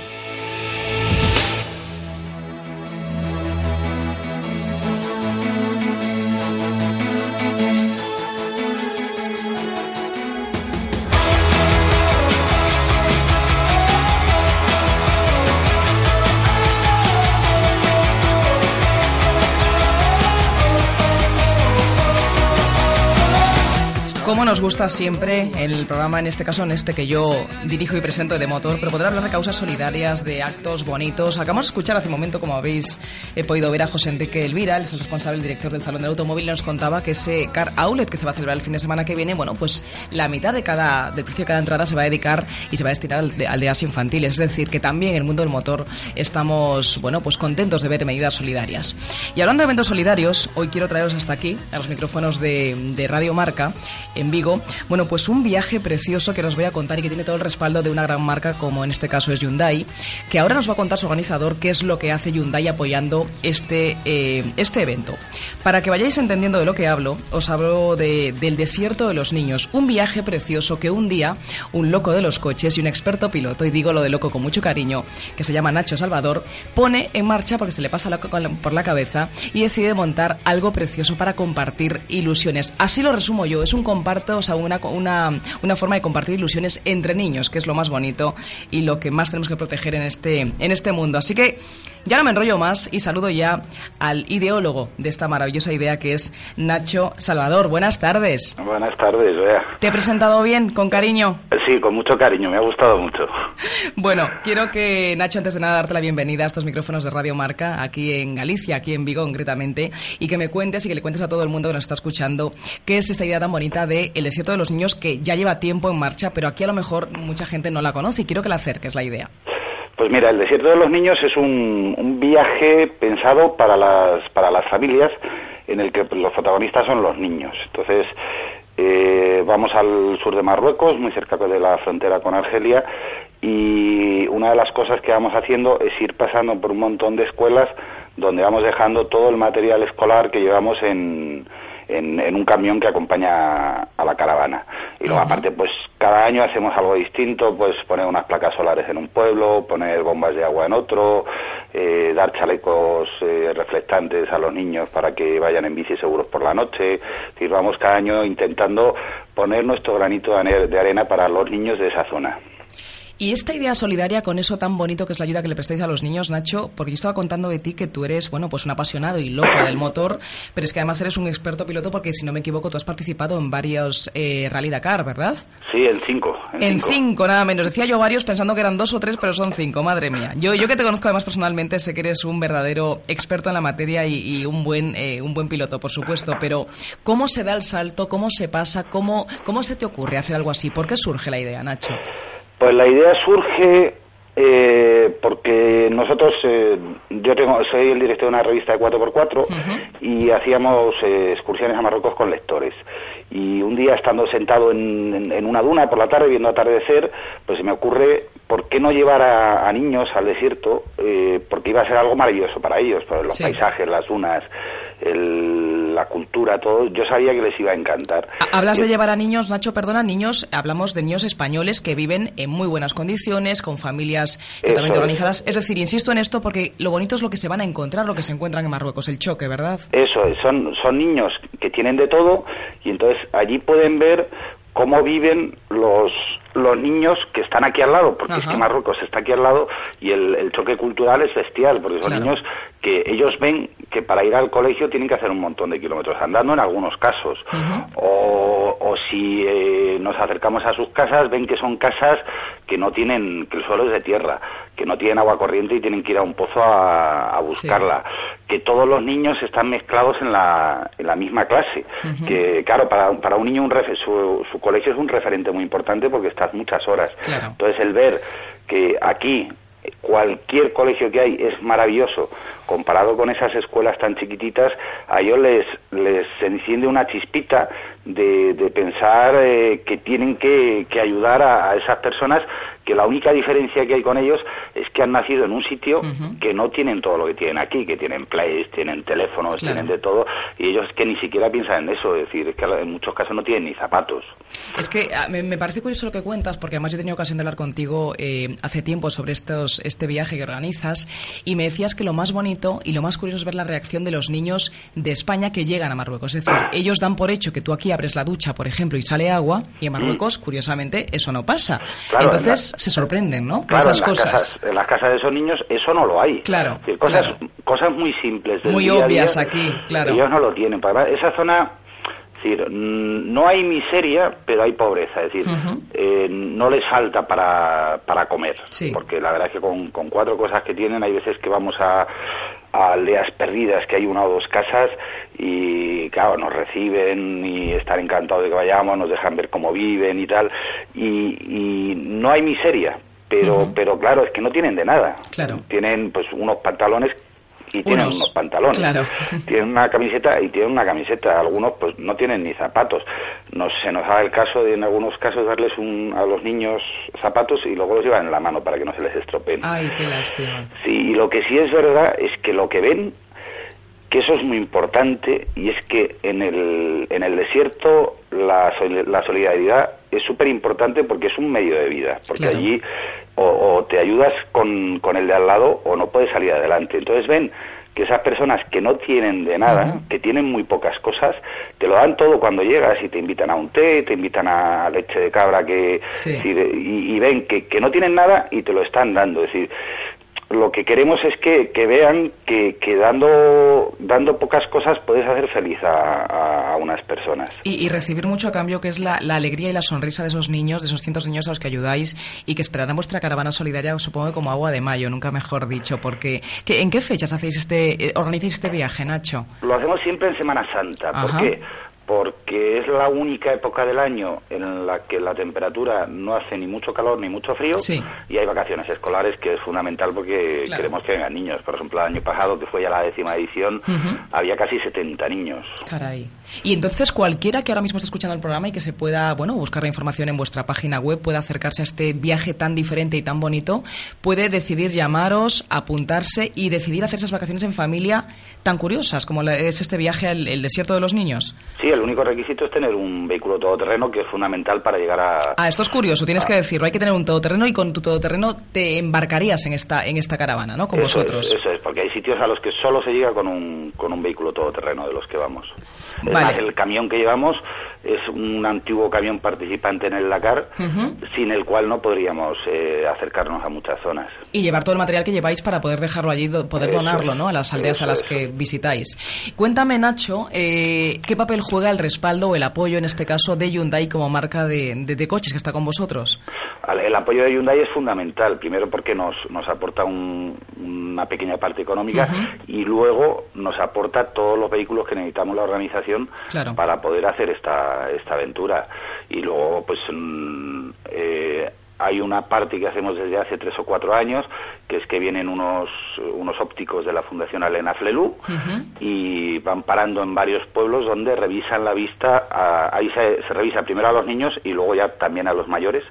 Como nos gusta siempre el programa, en este caso en este que yo dirijo y presento de motor, pero poder hablar de causas solidarias, de actos bonitos. Acabamos de escuchar hace un momento, como habéis eh, podido ver, a José Enrique Elvira, el responsable, el director del Salón del Automóvil, nos contaba que ese Car Outlet que se va a celebrar el fin de semana que viene, bueno, pues la mitad de cada, del precio de cada entrada se va a dedicar y se va a destinar al de aldeas infantiles. Es decir, que también en el mundo del motor estamos, bueno, pues contentos de ver medidas solidarias. Y hablando de eventos solidarios, hoy quiero traeros hasta aquí, a los micrófonos de, de Radio Marca, en Vigo, bueno, pues un viaje precioso que os voy a contar y que tiene todo el respaldo de una gran marca como en este caso es Hyundai, que ahora nos va a contar su organizador qué es lo que hace Hyundai apoyando este, eh, este evento. Para que vayáis entendiendo de lo que hablo, os hablo de, del desierto de los niños, un viaje precioso que un día un loco de los coches y un experto piloto, y digo lo de loco con mucho cariño, que se llama Nacho Salvador, pone en marcha porque se le pasa la- por la cabeza y decide montar algo precioso para compartir ilusiones. Así lo resumo yo, es un comparto, sea, una, una, una forma de compartir ilusiones entre niños, que es lo más bonito y lo que más tenemos que proteger en este, en este mundo. Así que ya no me enrollo más y saludo ya al ideólogo de esta maravillosa idea que es Nacho Salvador. Buenas tardes. Buenas tardes, vea. ¿Te he presentado bien, con cariño? Sí, con mucho cariño, me ha gustado mucho. Bueno, quiero que, Nacho, antes de nada, darte la bienvenida a estos micrófonos de Radio Marca, aquí en Galicia, aquí en Vigo, concretamente, y que me cuentes y que le cuentes a todo el mundo que nos está escuchando qué es esta idea tan bonita de El Desierto de los Niños que ya lleva tiempo en marcha, pero aquí a lo mejor mucha gente no la conoce y quiero que la acerques la idea. Pues mira, el Desierto de los Niños es un, un viaje pensado para las, para las familias en el que los protagonistas son los niños. Entonces, eh, vamos al sur de Marruecos, muy cerca de la frontera con Argelia, y una de las cosas que vamos haciendo es ir pasando por un montón de escuelas donde vamos dejando todo el material escolar que llevamos en, en, en un camión que acompaña a la caravana. Y luego aparte, pues cada año hacemos algo distinto, pues poner unas placas solares en un pueblo, poner bombas de agua en otro, eh, dar chalecos eh, reflectantes a los niños para que vayan en bici seguros por la noche. Es decir, vamos cada año intentando poner nuestro granito de arena para los niños de esa zona. Y esta idea solidaria con eso tan bonito que es la ayuda que le prestáis a los niños, Nacho, porque yo estaba contando de ti que tú eres, bueno, pues un apasionado y loco del motor, pero es que además eres un experto piloto porque, si no me equivoco, tú has participado en varios eh, Rally Dakar, ¿verdad? Sí, en cinco. En cinco, nada menos. Decía yo varios pensando que eran dos o tres, pero son cinco, madre mía. Yo, yo que te conozco además personalmente, sé que eres un verdadero experto en la materia y, y un, buen, eh, un buen piloto, por supuesto, pero ¿cómo se da el salto? ¿Cómo se pasa? ¿Cómo, ¿Cómo se te ocurre hacer algo así? ¿Por qué surge la idea, Nacho? Pues la idea surge eh, porque nosotros, eh, yo tengo, soy el director de una revista de 4x4 y hacíamos eh, excursiones a Marruecos con lectores. Y un día estando sentado en, en- en una duna por la tarde viendo atardecer, pues se me ocurre, ¿por qué no llevar a, a niños al desierto? Eh, porque iba a ser algo maravilloso para ellos, pues los Sí. paisajes, las dunas, el- la cultura, todo. Yo sabía que les iba a encantar. Hablas de llevar a niños, Nacho, perdona, niños, hablamos de niños españoles que viven en muy buenas condiciones, con familias totalmente organizadas. Es decir, insisto en esto porque lo bonito es lo que se van a encontrar, lo que se encuentran en Marruecos, el choque, ¿verdad? Eso es, son, son niños que tienen de todo y entonces allí pueden ver cómo viven los, los niños que están aquí al lado, porque es que Marruecos está aquí al lado y el, el choque cultural es bestial, porque son Claro. niños que ellos ven que para ir al colegio tienen que hacer un montón de kilómetros andando en algunos casos, o, o o si eh, nos acercamos a sus casas, ven que son casas que no tienen, que el suelo es de tierra, que no tienen agua corriente y tienen que ir a un pozo a, a buscarla, que todos los niños están mezclados en la, en la misma clase, que claro, para, para un niño un refe- su, su colegio es un referente muy importante porque muchas horas. Claro. Entonces el ver que aquí cualquier colegio que hay es maravilloso comparado con esas escuelas tan chiquititas, a ellos les, les enciende una chispita de, de pensar eh, que tienen que, que ayudar a, a esas personas, que la única diferencia que hay con ellos es que han nacido en un sitio que no tienen todo lo que tienen aquí, que tienen plays, tienen teléfonos, Claro. tienen de todo, y ellos que ni siquiera piensan en eso, es decir, es que en muchos casos no tienen ni zapatos. Es que ah, me, me parece curioso lo que cuentas, porque además yo he tenido ocasión de hablar contigo eh, hace tiempo sobre estos, este viaje que organizas, y me decías que lo más bonito y lo más curioso es ver la reacción de los niños de España que llegan a Marruecos. Es decir, ellos dan por hecho que tú aquí abres la ducha, por ejemplo, y sale agua, y en Marruecos, curiosamente, eso no pasa. Claro, Entonces se sorprenden, ¿no? De Claro, esas en cosas. casas, en las casas de esos niños eso no lo hay. Claro, Es decir, cosas, claro. cosas muy simples. Muy obvias día, aquí, claro. Ellos no lo tienen. Además, esa zona, es decir, mm, no hay miseria, pero hay pobreza. Es decir, eh, no les falta para, para comer. Sí. Porque la verdad es que con, con cuatro cosas que tienen, hay veces que vamos a, a aldeas perdidas, que hay una o dos casas, y claro, nos reciben y están encantados de que vayamos, nos dejan ver cómo viven y tal. Y, y no hay miseria. Pero, pero claro, es que no tienen de nada. Claro. Tienen pues unos pantalones y tienen Unos, unos pantalones. claro. Tienen una camiseta y tienen una camiseta. Algunos pues no tienen ni zapatos. No se nos da el caso de en algunos casos darles un, a los niños zapatos y luego los llevan en la mano para que no se les estropeen. Ay, qué lástima. Sí, y lo que sí es verdad es que lo que ven, que eso es muy importante, y es que en el, en el desierto la, la solidaridad es súper importante porque es un medio de vida, porque Claro. allí o, o te ayudas con, con el de al lado o no puedes salir adelante. Entonces ven que esas personas que no tienen de nada, que tienen muy pocas cosas, te lo dan todo cuando llegas y te invitan a un té, te invitan a leche de cabra que Sí. y ven que, que no tienen nada y te lo están dando. Es decir, lo que queremos es que, que vean que, que dando, dando pocas cosas puedes hacer feliz a, a- unas personas. Y, y recibir mucho a cambio, que es la, la alegría y la sonrisa de esos niños, de esos cientos de niños a los que ayudáis y que esperarán vuestra caravana solidaria, supongo que como agua de mayo, nunca mejor dicho. porque ¿qué- ¿En qué fechas hacéis este, eh, organizáis este viaje, Nacho? Lo hacemos siempre en Semana Santa. ¿Por Ajá. qué? Porque es la única época del año en la que la temperatura no hace ni mucho calor ni mucho frío Sí. y hay vacaciones escolares que es fundamental porque Claro. queremos que vengan niños. Por ejemplo, el año pasado, que fue ya la décima edición, había casi 70 niños. Caray. Y entonces cualquiera que ahora mismo esté escuchando el programa y que se pueda, bueno, buscar la información en vuestra página web, pueda acercarse a este viaje tan diferente y tan bonito, puede decidir llamaros, apuntarse y decidir hacer esas vacaciones en familia tan curiosas como es este viaje al el desierto de los niños. Sí, el único requisito es tener un vehículo todoterreno que es fundamental para llegar a, Ah, esto es curioso, tienes que decirlo. Hay que tener un todoterreno y con tu todoterreno te embarcarías en esta, en esta caravana, ¿no? Con eso vosotros. Es, eso es, porque hay sitios a los que solo se llega con un, con un vehículo todoterreno de los que vamos. Vale. el camión que llevamos es un antiguo camión participante en el Dakar, Ujú. sin el cual no podríamos eh, acercarnos a muchas zonas. Y llevar todo el material que lleváis para poder dejarlo allí, poder Eso donarlo, ¿no? A las aldeas eso a las que visitáis. Cuéntame, Nacho, eh, ¿qué papel juega el respaldo o el apoyo, en este caso, de Hyundai como marca de, de- de coches que está con vosotros? El apoyo de Hyundai es fundamental, primero porque nos, nos aporta un- una pequeña parte económica y luego nos aporta todos los vehículos que necesitamos la organización Claro. para poder hacer esta, esta aventura. Y luego, pues, mm, eh, hay una parte que hacemos desde hace tres o cuatro años, que es que vienen unos, unos ópticos de la Fundación Alena Flelú y van parando en varios pueblos donde revisan la vista, a- ahí se, se revisa primero a los niños y luego ya también a los mayores,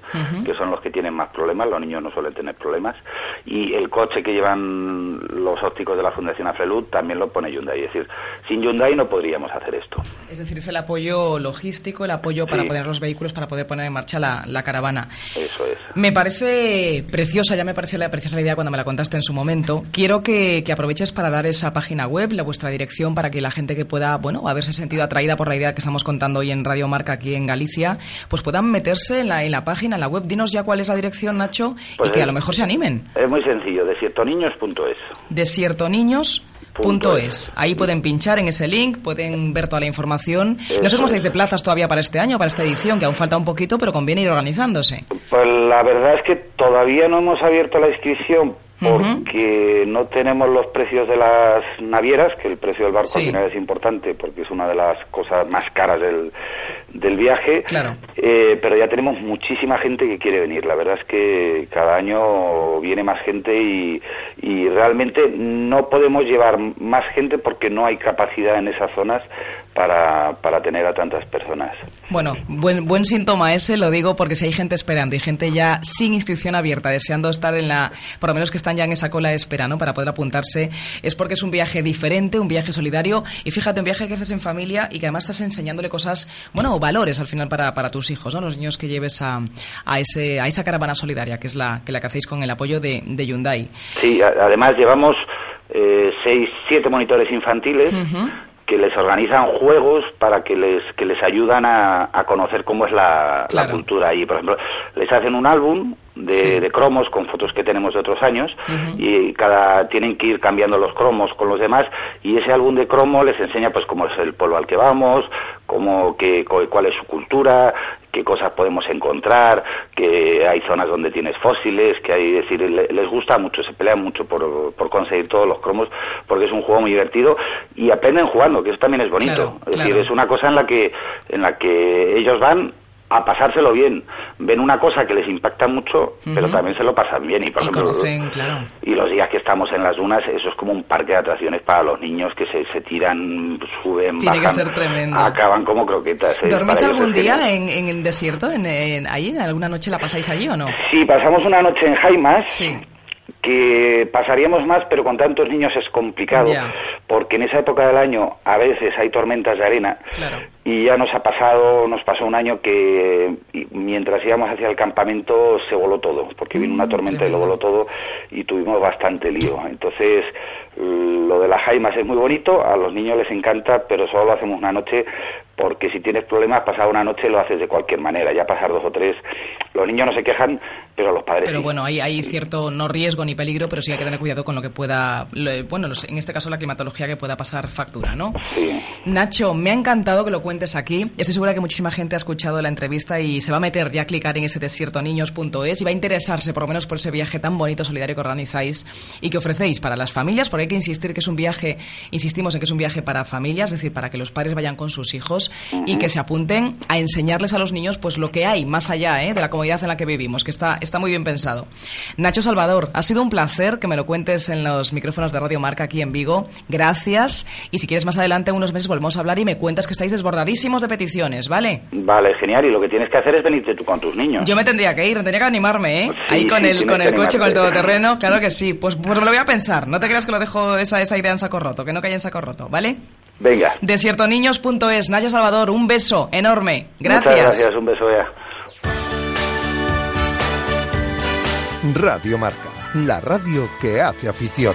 que son los que tienen más problemas, los niños no suelen tener problemas, y el coche que llevan los ópticos de la Fundación Afrelud también lo pone Hyundai, es decir, sin Hyundai no podríamos hacer esto. Es decir, es el apoyo logístico, el apoyo para Sí. poner los vehículos, para poder poner en marcha la, la caravana. Eso es. Me parece preciosa, ya me pareció la preciosa la idea cuando me la contaste en su momento. Quiero que, que aproveches para dar esa página web, la vuestra dirección, para que la gente que pueda, bueno, haberse sentido atraída por la idea que estamos contando hoy en Radio Marca aquí en Galicia, pues puedan meterse en la, en la página, en la web. Dinos ya cuál es la dirección, Nacho, Pues y que a lo mejor se animen. Es muy sencillo, desiertoniños.es. Desiertoniños.es. Punto es. Ahí pueden pinchar en ese link, pueden ver toda la información. No sé cómo estáis de plazas todavía para este año, para esta edición, que aún falta un poquito, pero conviene ir organizándose. Pues la verdad es que todavía no hemos abierto la inscripción porque no tenemos los precios de las navieras, que el precio del barco al final es importante porque es una de las cosas más caras del, del viaje. Claro. Eh, pero ya tenemos muchísima gente que quiere venir. La verdad es que cada año viene más gente y, y realmente no podemos llevar más gente porque no hay capacidad en esas zonas para, para tener a tantas personas. Bueno, buen, buen síntoma ese, lo digo porque si hay gente esperando y gente ya sin inscripción abierta, deseando estar en la, por lo menos que están ya en esa cola de espera, ¿no? Para poder apuntarse, es porque es un viaje diferente, un viaje solidario y fíjate, un viaje que haces en familia y que además estás enseñándole cosas, bueno, valores al final para, para tus hijos, ¿no? Los niños que lleves a, a, ese, a esa caravana solidaria, que es la que, la que hacéis con el apoyo de, de Hyundai. Sí, a- además llevamos eh, seis, siete monitores infantiles que les organizan juegos para que les que les ayudan a, a conocer cómo es la, la cultura allí. Por ejemplo, les hacen un álbum de, Sí. de cromos con fotos que tenemos de otros años y cada tienen que ir cambiando los cromos con los demás y ese álbum de cromo les enseña pues cómo es el pueblo al que vamos, cómo qué, cu- cuál es su cultura, qué cosas podemos encontrar, que hay zonas donde tienes fósiles, que hay, es decir, le- les gusta mucho, se pelean mucho por, por conseguir todos los cromos, porque es un juego muy divertido y aprenden jugando, que eso también es bonito. Claro, es claro. decir, es una cosa en la que, en la que ellos van a pasárselo bien, ven una cosa que les impacta mucho, pero también se lo pasan bien y por Y ejemplo conocen, claro. y los días que estamos en las dunas, eso es como un parque de atracciones para los niños que se, se tiran, suben, Tiene que ser tremendo. acaban como croquetas. eh, ¿Dormís algún día en, en el desierto, en, en- ahí? ¿Alguna noche la pasáis allí o no? Sí, pasamos una noche en Jaimas, que pasaríamos más, pero con tantos niños es complicado, porque en esa época del año a veces hay tormentas de arena Claro. Y ya nos ha pasado, nos pasó un año que mientras íbamos hacia el campamento se voló todo, porque vino una tormenta y lo voló todo y tuvimos bastante lío. Entonces, lo de las jaimas es muy bonito, a los niños les encanta, pero solo lo hacemos una noche porque si tienes problemas, pasar una noche lo haces de cualquier manera, ya pasar dos o tres. Los niños no se quejan, pero los padres Pero sí. bueno, hay, hay cierto, no riesgo ni peligro, pero sí hay que tener cuidado con lo que pueda, lo- bueno, en este caso la climatología que pueda pasar factura, ¿no? Nacho, me ha encantado que lo cuentes aquí. Estoy segura que muchísima gente ha escuchado la entrevista y se va a meter ya a clicar en ese desiertoniños.es y va a interesarse por lo menos por ese viaje tan bonito, solidario que organizáis y que ofrecéis para las familias, porque hay que insistir que es un viaje, insistimos en que es un viaje para familias, es decir, para que los padres vayan con sus hijos y que se apunten a enseñarles a los niños pues lo que hay más allá ¿eh? de la comunidad en la que vivimos, que está, está muy bien pensado. Nacho Salvador, ha sido un placer que me lo cuentes en los micrófonos de Radio Marca aquí en Vigo. Gracias. Y si quieres más adelante, unos meses volvemos a hablar y me cuentas que estáis desbordadísimos de peticiones, ¿vale? Vale, genial. Y lo que tienes que hacer es venirte tú con tus niños. Yo me tendría que ir, tendría que animarme, ¿eh? Sí, Ahí con sí, el, con el coche, con el todoterreno, claro que sí. Pues, pues me lo voy a pensar. No te creas que lo dejo esa, esa idea en saco roto, que no caiga en saco roto, ¿vale? Venga. Desiertoniños.es, Nacho Salvador, un beso enorme. Gracias. Muchas gracias. Un beso, Bea. Radio Marca, la radio que hace afición.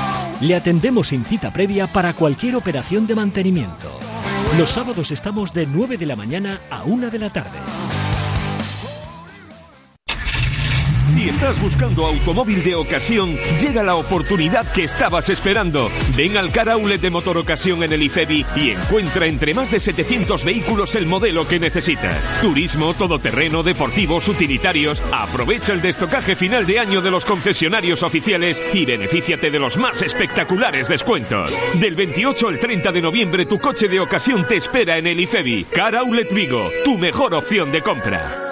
Le atendemos sin cita previa para cualquier operación de mantenimiento. Los sábados estamos de 9 de la mañana a 1 de la tarde. Si estás buscando automóvil de ocasión, llega la oportunidad que estabas esperando. Ven al Car de Motor Ocasión en el IFEBI y encuentra entre más de 700 vehículos el modelo que necesitas. Turismo, todoterreno, deportivos, utilitarios. Aprovecha el destocaje final de año de los concesionarios oficiales y benefíciate de los más espectaculares descuentos. Del 28 al 30 de noviembre tu coche de ocasión te espera en el IFEBI. Car Vigo, tu mejor opción de compra.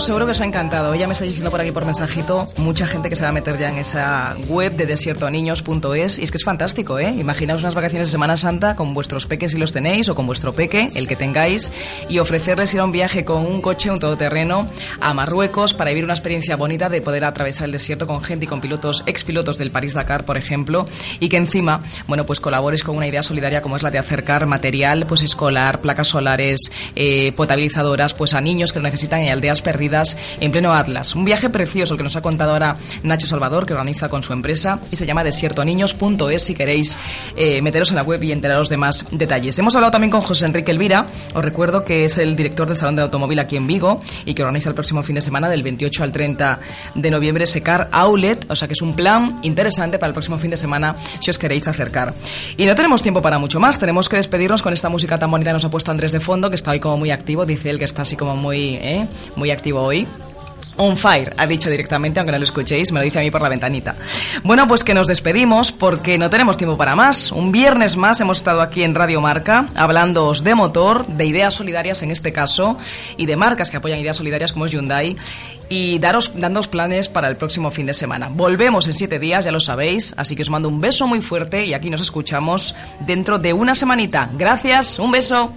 Seguro que os ha encantado. Ella me está diciendo por aquí por mensajito, mucha gente que se va a meter ya en esa web de desiertoniños.es y es que es fantástico, ¿eh? Imaginaos unas vacaciones de Semana Santa con vuestros peques si los tenéis o con vuestro peque, el que tengáis, y ofrecerles ir a un viaje con un coche, un todoterreno a Marruecos para vivir una experiencia bonita de poder atravesar el desierto con gente y con pilotos, expilotos del París-Dakar, por ejemplo, y que encima, bueno, pues colabores con una idea solidaria como es la de acercar material, pues escolar, placas solares, eh, potabilizadoras, pues a niños que lo necesitan en aldeas perdidas en pleno Atlas. Un viaje precioso el que nos ha contado ahora Nacho Salvador, que organiza con su empresa y se llama desiertoniños.es si queréis eh, meteros en la web y enteraros de más detalles. Hemos hablado también con José Enrique Elvira, os recuerdo que es el director del Salón del Automóvil aquí en Vigo y que organiza el próximo fin de semana del 28 al 30 de noviembre Secar Outlet, o sea que es un plan interesante para el próximo fin de semana si os queréis acercar. Y no tenemos tiempo para mucho más, tenemos que despedirnos con esta música tan bonita que nos ha puesto Andrés de fondo, que está hoy como muy activo, dice él que está así como muy, ¿eh? muy activo hoy. On fire, ha dicho directamente, aunque no lo escuchéis, me lo dice a mí por la ventanita. Bueno, pues que nos despedimos porque no tenemos tiempo para más. Un viernes más hemos estado aquí en Radio Marca hablándoos de motor, de ideas solidarias en este caso, y de marcas que apoyan ideas solidarias como es Hyundai, y daros, dándoos planes para el próximo fin de semana. Volvemos en siete días, ya lo sabéis, así que os mando un beso muy fuerte y aquí nos escuchamos dentro de una semanita. Gracias, un beso.